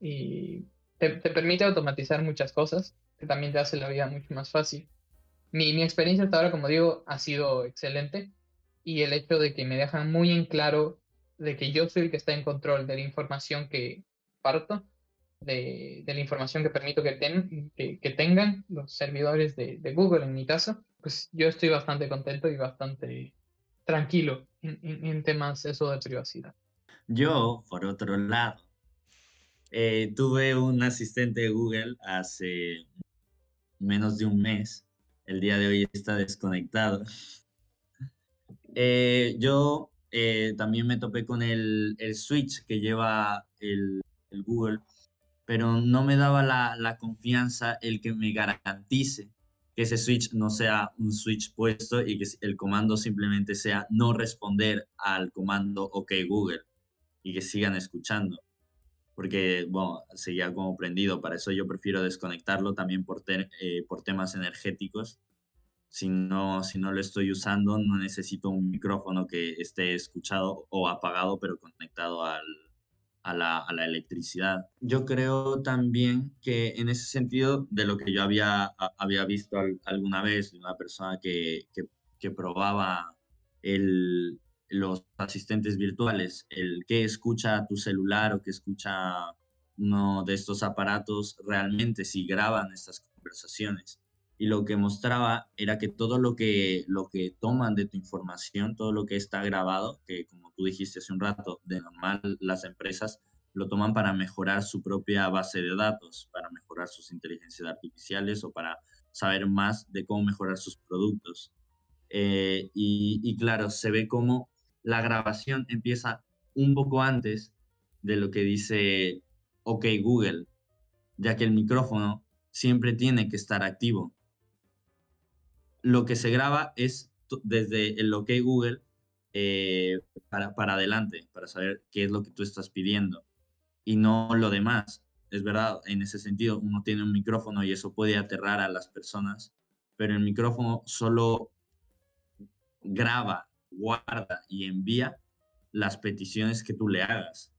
Y te, permite automatizar muchas cosas, que también te hace la vida mucho más fácil. Mi, mi experiencia hasta ahora, como digo, ha sido excelente y el hecho de que me dejan muy en claro de que yo soy el que está en control de la información que parto, de, de la información que permito que, ten, que, que tengan los servidores de, de Google en mi caso, pues yo estoy bastante contento y bastante tranquilo en, temas eso de privacidad.
Yo, por otro lado, eh, tuve un asistente de Google hace menos de un mes. El día de hoy está desconectado. Eh, yo eh, también me topé con el, el switch que lleva el, el, Google, pero no me daba la, la confianza el que me garantice que ese switch no sea un switch puesto y que el comando simplemente sea no responder al comando OK Google y que sigan escuchando. Porque, bueno, seguía como prendido. Para eso yo prefiero desconectarlo también por, eh, por temas energéticos. Si no, si no lo estoy usando, no necesito un micrófono que esté escuchado o apagado, pero conectado al, a la, a la, electricidad. Yo creo también que en ese sentido, de lo que yo había, había visto alguna vez de una persona que, que, que probaba el, los asistentes virtuales, el que escucha tu celular o que escucha uno de estos aparatos realmente si graban estas conversaciones. Y lo que mostraba era que todo lo que, lo que toman de tu información, todo lo que está grabado, que como tú dijiste hace un rato, de normal las empresas lo toman para mejorar su propia base de datos, para mejorar sus inteligencias artificiales o para saber más de cómo mejorar sus productos. Eh, y, claro, se ve como la grabación empieza un poco antes de lo que dice OK Google, ya que el micrófono siempre tiene que estar activo. Lo que se graba es desde el OK Google eh, para, para adelante, para saber qué es lo que tú estás pidiendo y no lo demás. Es verdad, en ese sentido, uno tiene un micrófono y eso puede aterrar a las personas, pero el micrófono solo graba, guarda y envía las peticiones que tú le hagas.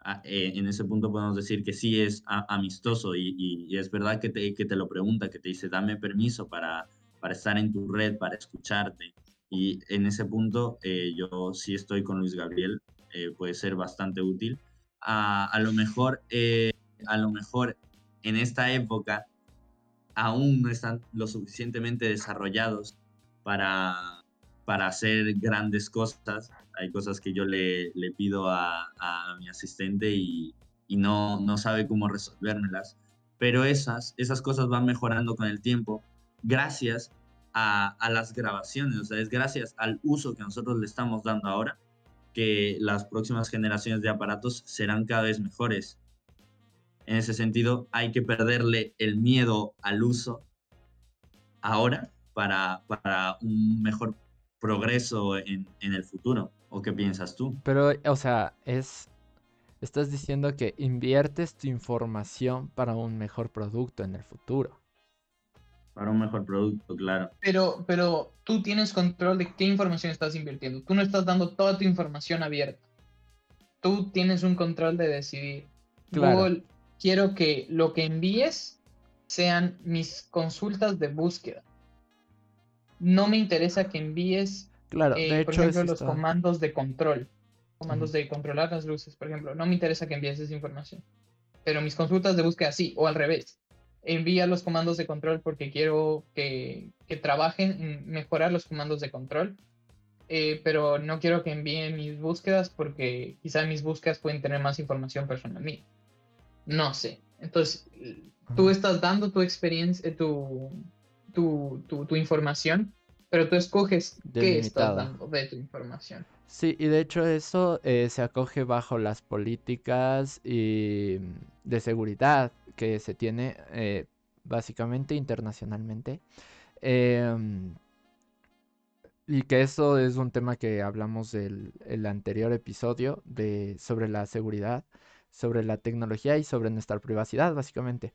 Ah, eh, en ese punto podemos decir que sí es amistoso y, es verdad que te, que te, lo pregunta, que te dice, dame permiso para, para estar en tu red, para escucharte. Y en ese punto eh, yo sí estoy con Luis Gabriel, eh, puede ser bastante útil a, lo mejor, a lo mejor en esta época aún no están lo suficientemente desarrollados para, para hacer grandes cosas. Hay cosas que yo le, le pido a, a, mi asistente y, y, no, no sabe cómo resolvérmelas. Pero esas, esas cosas van mejorando con el tiempo gracias a, a, las grabaciones, o sea, es gracias al uso que nosotros le estamos dando ahora que las próximas generaciones de aparatos serán cada vez mejores. En ese sentido, hay que perderle el miedo al uso ahora para, para un mejor progreso en, en, el futuro. ¿O qué piensas tú?
Pero, o sea, es... Estás diciendo que inviertes tu información para un mejor producto en el futuro
para un mejor producto, claro.
Pero, pero tú tienes control de qué información estás invirtiendo. Tú no estás dando toda tu información abierta. Tú tienes un control de decidir. Google, quiero que lo que envíes sean mis consultas de búsqueda. No me interesa que envíes,
claro, de
eh, por ejemplo, los comandos de control. Comandos de controlar las luces, por ejemplo. No me interesa que envíes esa información. Pero mis consultas de búsqueda sí, o al revés envía los comandos de control porque quiero que, que trabajen en mejorar los comandos de control. Eh, pero no quiero que envíen mis búsquedas porque quizá mis búsquedas pueden tener más información personal mía. No sé. Entonces, tú estás dando tu experiencia, eh, tu, tu, tu, información, pero tú escoges qué estás dando de tu información.
Sí, y de hecho eso eh, se acoge bajo las políticas y de seguridad que se tiene eh, básicamente internacionalmente. Em, y que eso es un tema que hablamos del el anterior episodio de, sobre la seguridad, sobre la tecnología y sobre nuestra privacidad, básicamente.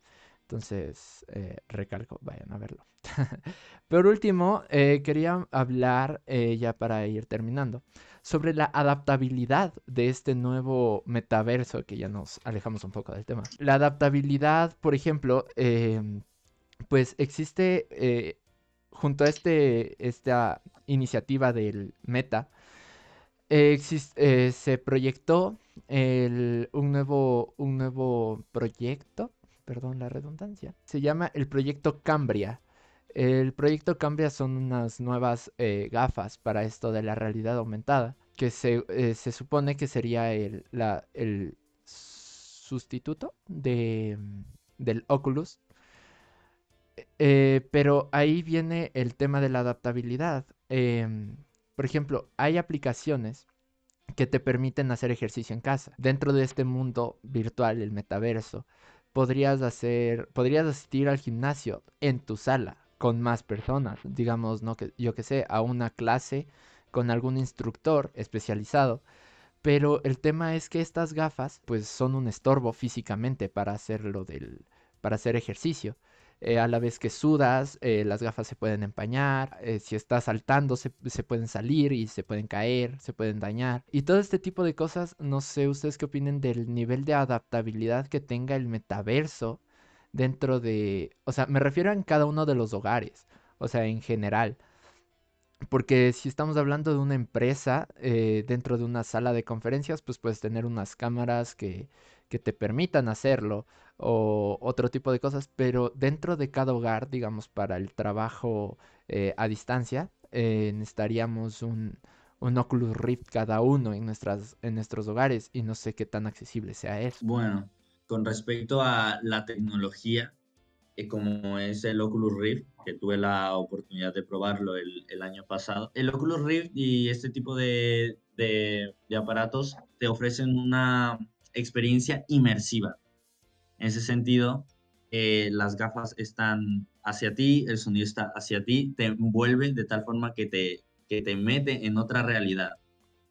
Entonces, eh, recalco, vayan a verlo. Por último, eh, quería hablar, ya para ir terminando, sobre la adaptabilidad de este nuevo metaverso, que ya nos alejamos un poco del tema. La adaptabilidad, por ejemplo, em, pues existe eh, junto a este, esta iniciativa del Meta, eh, se proyectó un, nuevo, un nuevo proyecto, perdón la redundancia, se llama el proyecto Cambria el proyecto Cambia son unas nuevas eh, gafas para esto de la realidad aumentada, que se, eh, supone que sería el, el sustituto de, del Oculus. Eh, pero ahí viene el tema de la adaptabilidad. Em, por ejemplo, hay aplicaciones que te permiten hacer ejercicio en casa. Dentro de este mundo virtual, el metaverso, podrías hacer, podrías asistir al gimnasio en tu sala con más personas, digamos, no que yo que sé, a una clase con algún instructor especializado. Pero el tema es que estas gafas pues son un estorbo físicamente para hacerlo del para hacer ejercicio. Eh, a la vez que sudas, eh, las gafas se pueden empañar, eh, si estás saltando se, se, pueden salir y se pueden caer, se pueden dañar. Y todo este tipo de cosas, no sé ustedes qué opinen del nivel de adaptabilidad que tenga el metaverso dentro de, o sea, me refiero en cada uno de los hogares, o sea, en general. Porque si estamos hablando de una empresa eh, dentro de una sala de conferencias, pues puedes tener unas cámaras que, que te permitan hacerlo o otro tipo de cosas, pero dentro de cada hogar, digamos, para el trabajo eh, a distancia, eh, necesitaríamos un, un Oculus Rift cada uno en, nuestras, en nuestros hogares y no sé qué tan accesible sea eso.
Bueno, con respecto a la tecnología, como es el Oculus Rift, que tuve la oportunidad de probarlo el, el año pasado, el Oculus Rift y este tipo de, de, de aparatos te ofrecen una experiencia inmersiva. En ese sentido, eh, las gafas están hacia ti, el sonido está hacia ti, te envuelve de tal forma que te, que te mete en otra realidad.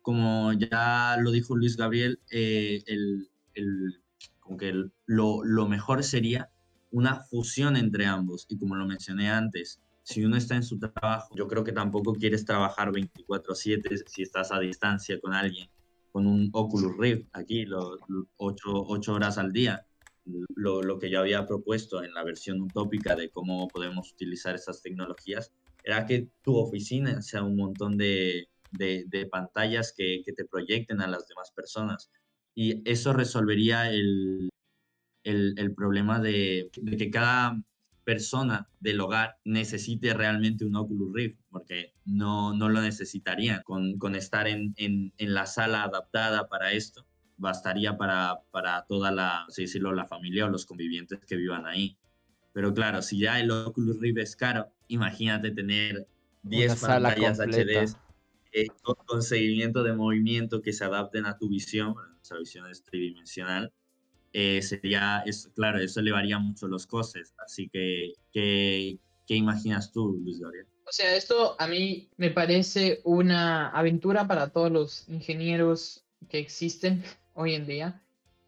Como ya lo dijo Luis Gabriel, eh, el, el, como que lo, lo mejor sería una fusión entre ambos. Y como lo mencioné antes, si uno está en su trabajo, yo creo que tampoco quieres trabajar 24/7 si estás a distancia con alguien, con un Oculus Rift aquí, los 8 horas al día lo, lo, que yo había propuesto en la versión utópica de cómo podemos utilizar esas tecnologías era que tu oficina sea un montón de, de, de pantallas que, que, te proyecten a las demás personas. Y eso resolvería el, el, el problema de, de, que cada persona del hogar necesite realmente un Oculus Rift, porque no, no lo necesitarían con, con estar en, en, en la sala adaptada para esto bastaría para, para toda la, así decirlo, la familia o los convivientes que vivan ahí. Pero claro, si ya el Oculus Rift es caro, imagínate tener 10 pantallas HD eh, con seguimiento de movimiento que se adapten a tu visión, nuestra visión es tridimensional, eh, sería, es, claro, eso elevaría mucho los costes. Así que, ¿qué, ¿qué imaginas tú, Luis Gabriel?
O sea, esto a mí me parece una aventura para todos los ingenieros que existen hoy en día,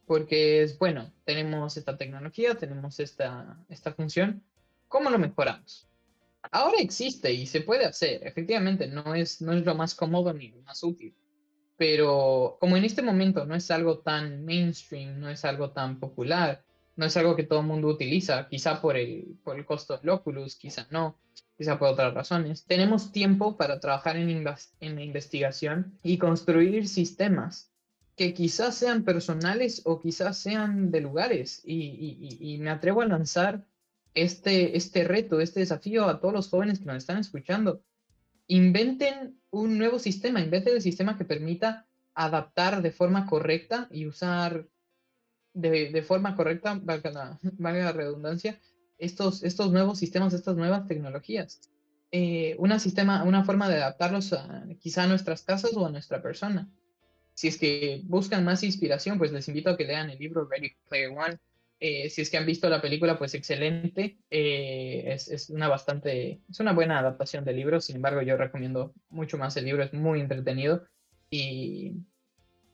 porque es bueno, tenemos esta tecnología, tenemos esta, esta función, ¿cómo lo mejoramos? Ahora existe y se puede hacer, efectivamente, no es, no es lo más cómodo ni lo más útil, pero como en este momento no es algo tan mainstream, no es algo tan popular, no es algo que todo el mundo utiliza, quizá por el, por el costo del Oculus, quizá no, quizá por otras razones. Tenemos tiempo para trabajar en, en la investigación y construir sistemas que quizás sean personales o quizás sean de lugares. Y, y, y, me atrevo a lanzar este, este reto, este desafío a todos los jóvenes que nos están escuchando. Inventen un nuevo sistema, inventen el sistema que permita adaptar de forma correcta y usar de, de forma correcta, valga la, valga redundancia, estos, estos nuevos sistemas, estas nuevas tecnologías. Eh, una, sistema, una forma de adaptarlos a, quizá a nuestras casas o a nuestra persona si es que buscan más inspiración, pues les invito a que lean el libro Ready Player One. Eh, si es que han visto la película, pues excelente. Eh, es, es, una bastante, es una buena adaptación del libro. Sin embargo, yo recomiendo mucho más el libro. Es muy entretenido y,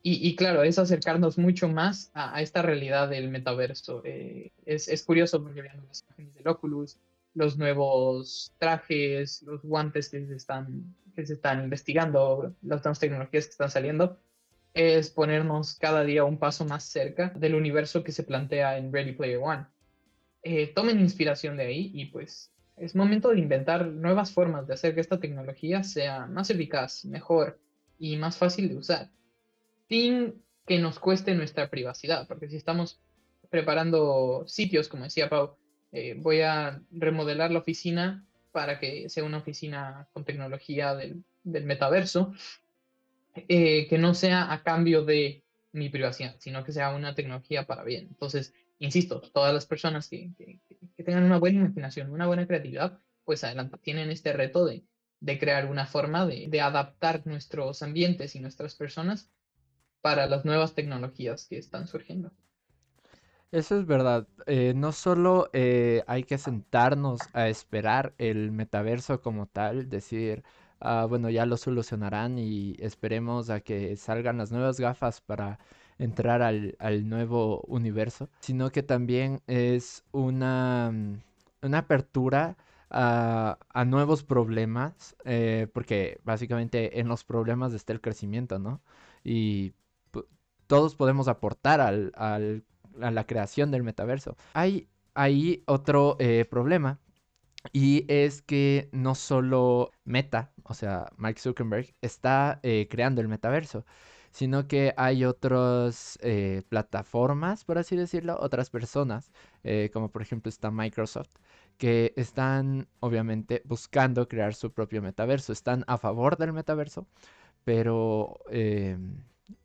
y, y claro, es acercarnos mucho más a, a esta realidad del metaverso. Eh, es, es, curioso porque vean las imágenes del Oculus, los nuevos trajes, los guantes que se están que se están investigando, las nuevas tecnologías que están saliendo es ponernos cada día un paso más cerca del universo que se plantea en Ready Player One. Eh, tomen inspiración de ahí y pues es momento de inventar nuevas formas de hacer que esta tecnología sea más eficaz, mejor y más fácil de usar, sin que nos cueste nuestra privacidad, porque si estamos preparando sitios, como decía Pau, eh, voy a remodelar la oficina para que sea una oficina con tecnología del, del metaverso, eh, que no sea a cambio de mi privacidad, sino que sea una tecnología para bien. Entonces, insisto, todas las personas que, que, tengan una buena imaginación, una buena creatividad, pues adelante, tienen este reto de, de crear una forma de, de, adaptar nuestros ambientes y nuestras personas para las nuevas tecnologías que están surgiendo.
Eso es verdad. Eh, no solo eh, hay que sentarnos a esperar el metaverso como tal, decir, uh, bueno, ya lo solucionarán y esperemos a que salgan las nuevas gafas para entrar al, nuevo universo, sino que también es una, mm, una apertura a, nuevos problemas, eh, porque básicamente en los problemas está el crecimiento, ¿no? Y todos podemos aportar al, a la creación del metaverso. Hay otro eh, problema Y es que no solo Meta, o sea, Mark Zuckerberg, está eh, creando el metaverso, sino que hay otras eh, plataformas, por así decirlo, otras personas, eh, como por ejemplo está Microsoft, que están obviamente buscando crear su propio metaverso, están a favor del metaverso, pero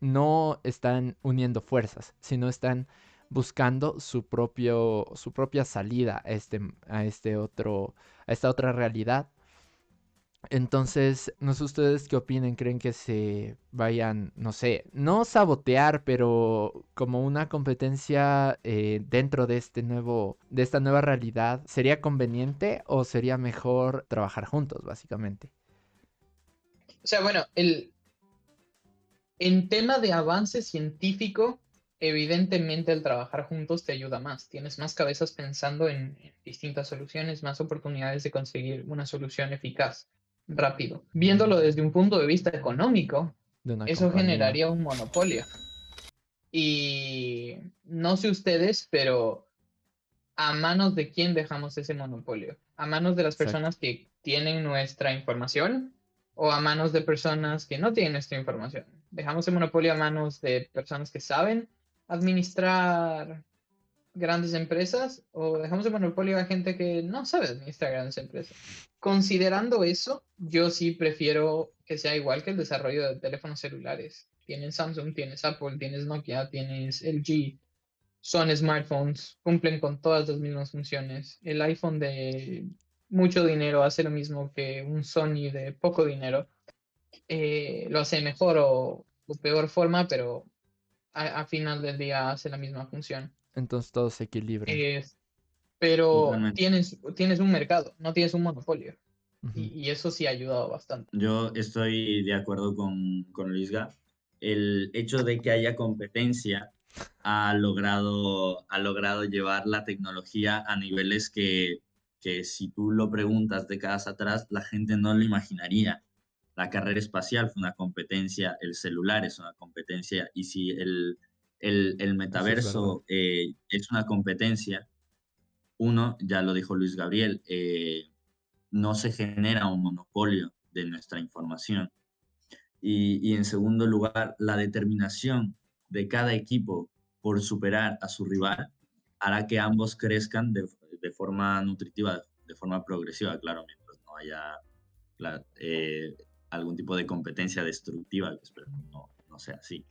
no están uniendo fuerzas, sino están buscando su propio su propia salida a este a este otro a esta otra realidad. Entonces, no sé ustedes qué opinen, creen que se vayan, no sé, no sabotear, pero como una competencia eh, dentro de este nuevo, de esta nueva realidad, ¿sería conveniente o sería mejor trabajar juntos, básicamente?
O sea, bueno, el, en tema de avance científico, evidentemente el trabajar juntos te ayuda más. Tienes más cabezas pensando en, distintas soluciones, más oportunidades de conseguir una solución eficaz, rápido. Viéndolo desde un punto de vista económico, eso generaría un monopolio. Y no sé ustedes, pero ¿a manos de quién dejamos ese monopolio? ¿A manos de las personas que tienen nuestra información o a manos de personas que no tienen nuestra información? ¿Dejamos el monopolio a manos de personas que saben administrar grandes empresas o dejamos el monopolio a gente que no sabe administrar grandes empresas. Considerando eso, yo sí prefiero que sea igual que el desarrollo de teléfonos celulares. Tienes Samsung, tienes Apple, tienes Nokia, tienes LG. Son smartphones, cumplen con todas las mismas funciones. El iPhone de mucho dinero hace lo mismo que un Sony de poco dinero. Eh, lo hace mejor o, o peor forma, pero a, final del día hace la misma función.
Entonces todo se equilibra.
pero tienes, tienes un mercado, no tienes un monopolio. y, eso sí ha ayudado bastante.
Yo estoy de acuerdo con, con Luisga. El hecho de que haya competencia ha logrado, ha logrado llevar la tecnología a niveles que, que si tú lo preguntas décadas atrás, la gente no lo imaginaría la carrera espacial fue una competencia, el celular es una competencia, y si el, el, metaverso eh, es, una competencia, uno, ya lo dijo Luis Gabriel, eh, no se genera un monopolio de nuestra información. Y, en segundo lugar, la determinación de cada equipo por superar a su rival hará que ambos crezcan de, forma nutritiva, de forma progresiva, claro, mientras no haya eh, algún tipo de competencia destructiva, que espero no, no sea así.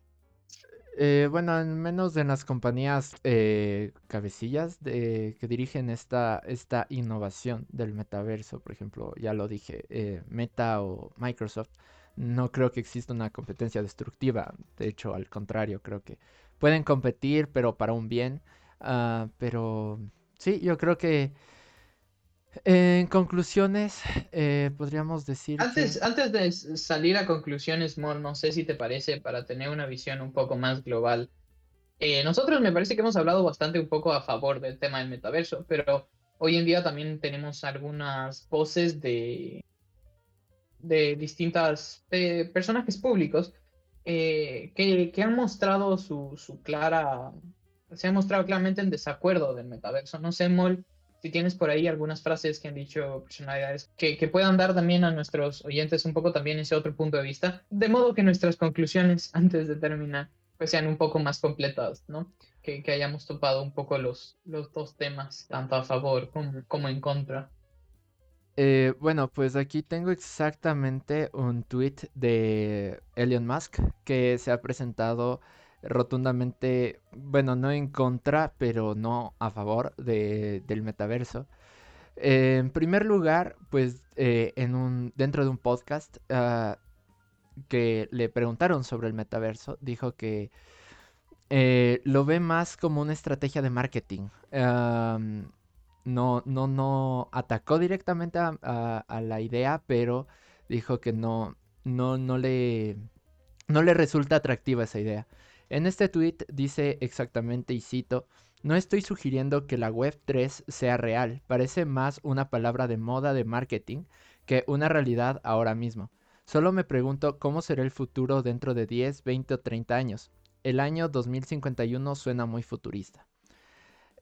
Eh, bueno, al menos en las compañías eh, cabecillas de, que dirigen esta, esta innovación del metaverso, por ejemplo, ya lo dije, eh, Meta o Microsoft, no creo que exista una competencia destructiva. De hecho, al contrario, creo que pueden competir, pero para un bien. Ah, pero sí, yo creo que en conclusiones, eh, podríamos decir.
Antes, antes de salir a conclusiones, Mon, no sé si te parece, para tener una visión un poco más global. Eh, nosotros me parece que hemos hablado bastante un poco a favor del tema del metaverso, pero hoy en día también tenemos algunas voces de, de distintas eh, personajes públicos que, que, han mostrado su, su clara. Se han mostrado claramente en desacuerdo del metaverso. No sé, Mol si tienes por ahí algunas frases que han dicho personalidades que, que, puedan dar también a nuestros oyentes un poco también ese otro punto de vista, de modo que nuestras conclusiones antes de terminar pues sean un poco más completas, ¿no? Que, que hayamos topado un poco los, los dos temas, tanto a favor como, como en contra.
Eh, bueno, pues aquí tengo exactamente un tweet de Elon Musk que se ha presentado rotundamente, bueno, no en contra, pero no a favor de, del metaverso. en primer lugar, pues eh, en un, dentro de un podcast ah, que le preguntaron sobre el metaverso, dijo que eh, lo ve más como una estrategia de marketing. no, no, no atacó directamente a, a, la idea, pero dijo que no, no, no le, no le resulta atractiva esa idea. En este tweet dice exactamente, y cito, no estoy sugiriendo que la Web 3 sea real, parece más una palabra de moda de marketing que una realidad ahora mismo. Solo me pregunto cómo será el futuro dentro de 10, 20 o 30 años. El año 2051 suena muy futurista.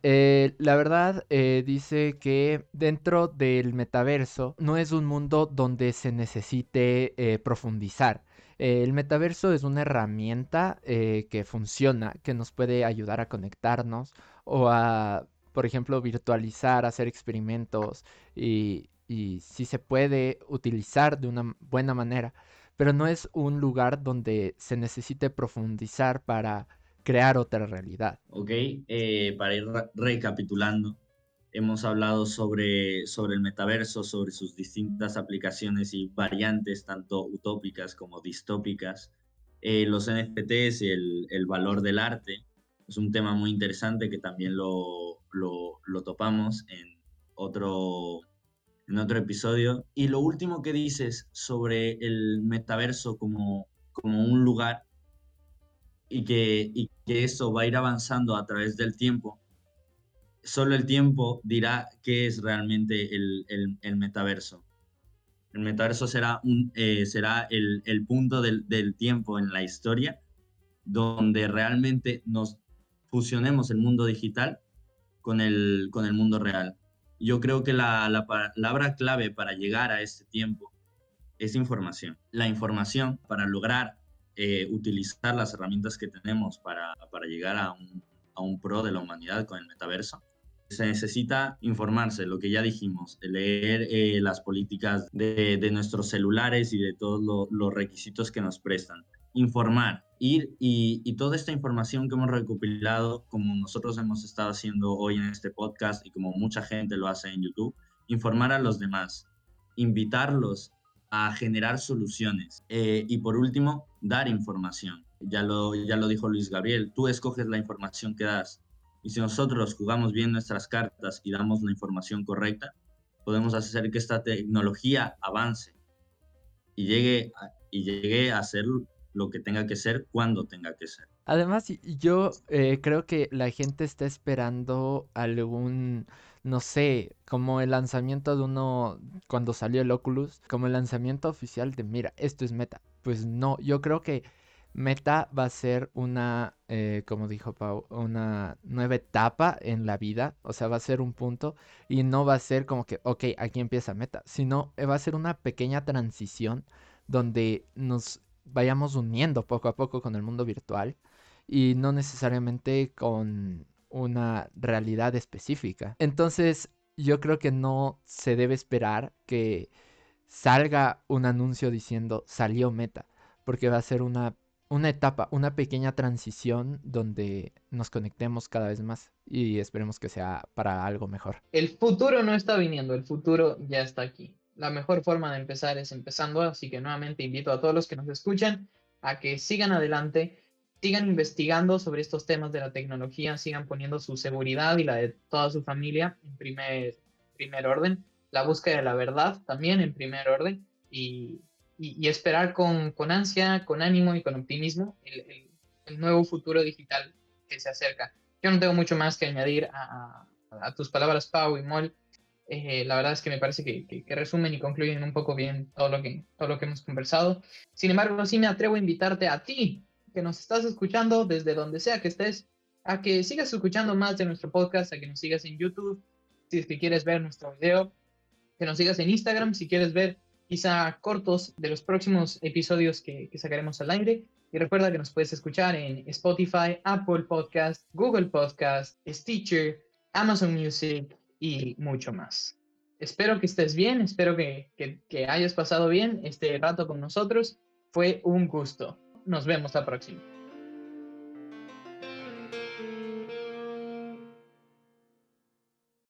Eh, la verdad eh, dice que dentro del metaverso no es un mundo donde se necesite eh, profundizar. El metaverso es una herramienta que funciona, que nos puede ayudar a conectarnos o a, por ejemplo, virtualizar, hacer experimentos y, y se puede utilizar de una buena manera, pero no es un lugar donde se necesite profundizar para crear otra realidad.
Ok, eh, para ir recapitulando, hemos hablado sobre, sobre el metaverso, sobre sus distintas aplicaciones y variantes, tanto utópicas como distópicas, eh, los NFTs el, el, valor del arte. Es un tema muy interesante que también lo, lo, lo topamos en otro, en otro episodio. Y lo último que dices sobre el metaverso como, como un lugar y que, y que eso va a ir avanzando a través del tiempo, solo el tiempo dirá qué es realmente el, el, metaverso. El metaverso será, un, eh, será el, el punto del, del, tiempo en la historia donde realmente nos fusionemos el mundo digital con el, con el mundo real. Yo creo que la, la palabra clave para llegar a este tiempo es información. La información para lograr eh, utilizar las herramientas que tenemos para, para llegar a un, a un, pro de la humanidad con el metaverso. Se necesita informarse, lo que ya dijimos, leer eh, las políticas de, de, nuestros celulares y de todos los requisitos que nos prestan. Informar, ir y, y, toda esta información que hemos recopilado, como nosotros hemos estado haciendo hoy en este podcast y como mucha gente lo hace en YouTube, informar a los demás, invitarlos a generar soluciones. Eh, y por último, dar información. Ya lo, ya lo dijo Luis Gabriel, tú escoges la información que das. Y si nosotros jugamos bien nuestras cartas y damos la información correcta, podemos hacer que esta tecnología avance y llegue a, y llegue a ser lo que tenga que ser cuando tenga que ser.
Además, yo eh, creo que la gente está esperando algún no sé, como el lanzamiento de uno cuando salió el Oculus, como el lanzamiento oficial de, mira, esto es Meta. Pues no, yo creo que Meta va a ser una, eh, como dijo Pau, una nueva etapa en la vida, o sea, va a ser un punto y no va a ser como que, ok, aquí empieza Meta, sino va a ser una pequeña transición donde nos vayamos uniendo poco a poco con el mundo virtual y no necesariamente con una realidad específica. Entonces, yo creo que no se debe esperar que salga un anuncio diciendo salió meta, porque va a ser una, una etapa, una pequeña transición donde nos conectemos cada vez más y esperemos que sea para algo mejor.
El futuro no está viniendo, el futuro ya está aquí. La mejor forma de empezar es empezando, así que nuevamente invito a todos los que nos escuchan a que sigan adelante sigan investigando sobre estos temas de la tecnología, sigan poniendo su seguridad y la de toda su familia en primer, primer orden, la búsqueda de la verdad también en primer orden y, y, esperar con, con, ansia, con ánimo y con optimismo el, nuevo futuro digital que se acerca. Yo no tengo mucho más que añadir a, a, tus palabras, Pau y Mol. Eh, la verdad es que me parece que, que, que, resumen y concluyen un poco bien todo lo, que, todo lo que hemos conversado. Sin embargo, sí me atrevo a invitarte a ti que nos estás escuchando desde donde sea que estés, a que sigas escuchando más de nuestro podcast, a que nos sigas en YouTube, si es que quieres ver nuestro video, que nos sigas en Instagram, si quieres ver quizá cortos de los próximos episodios que, sacaremos al aire. Y recuerda que nos puedes escuchar en Spotify, Apple Podcast, Google Podcast, Stitcher, Amazon Music y mucho más. Espero que estés bien, espero que, que, que hayas pasado bien este rato con nosotros. Fue un gusto. Nos vemos la próxima.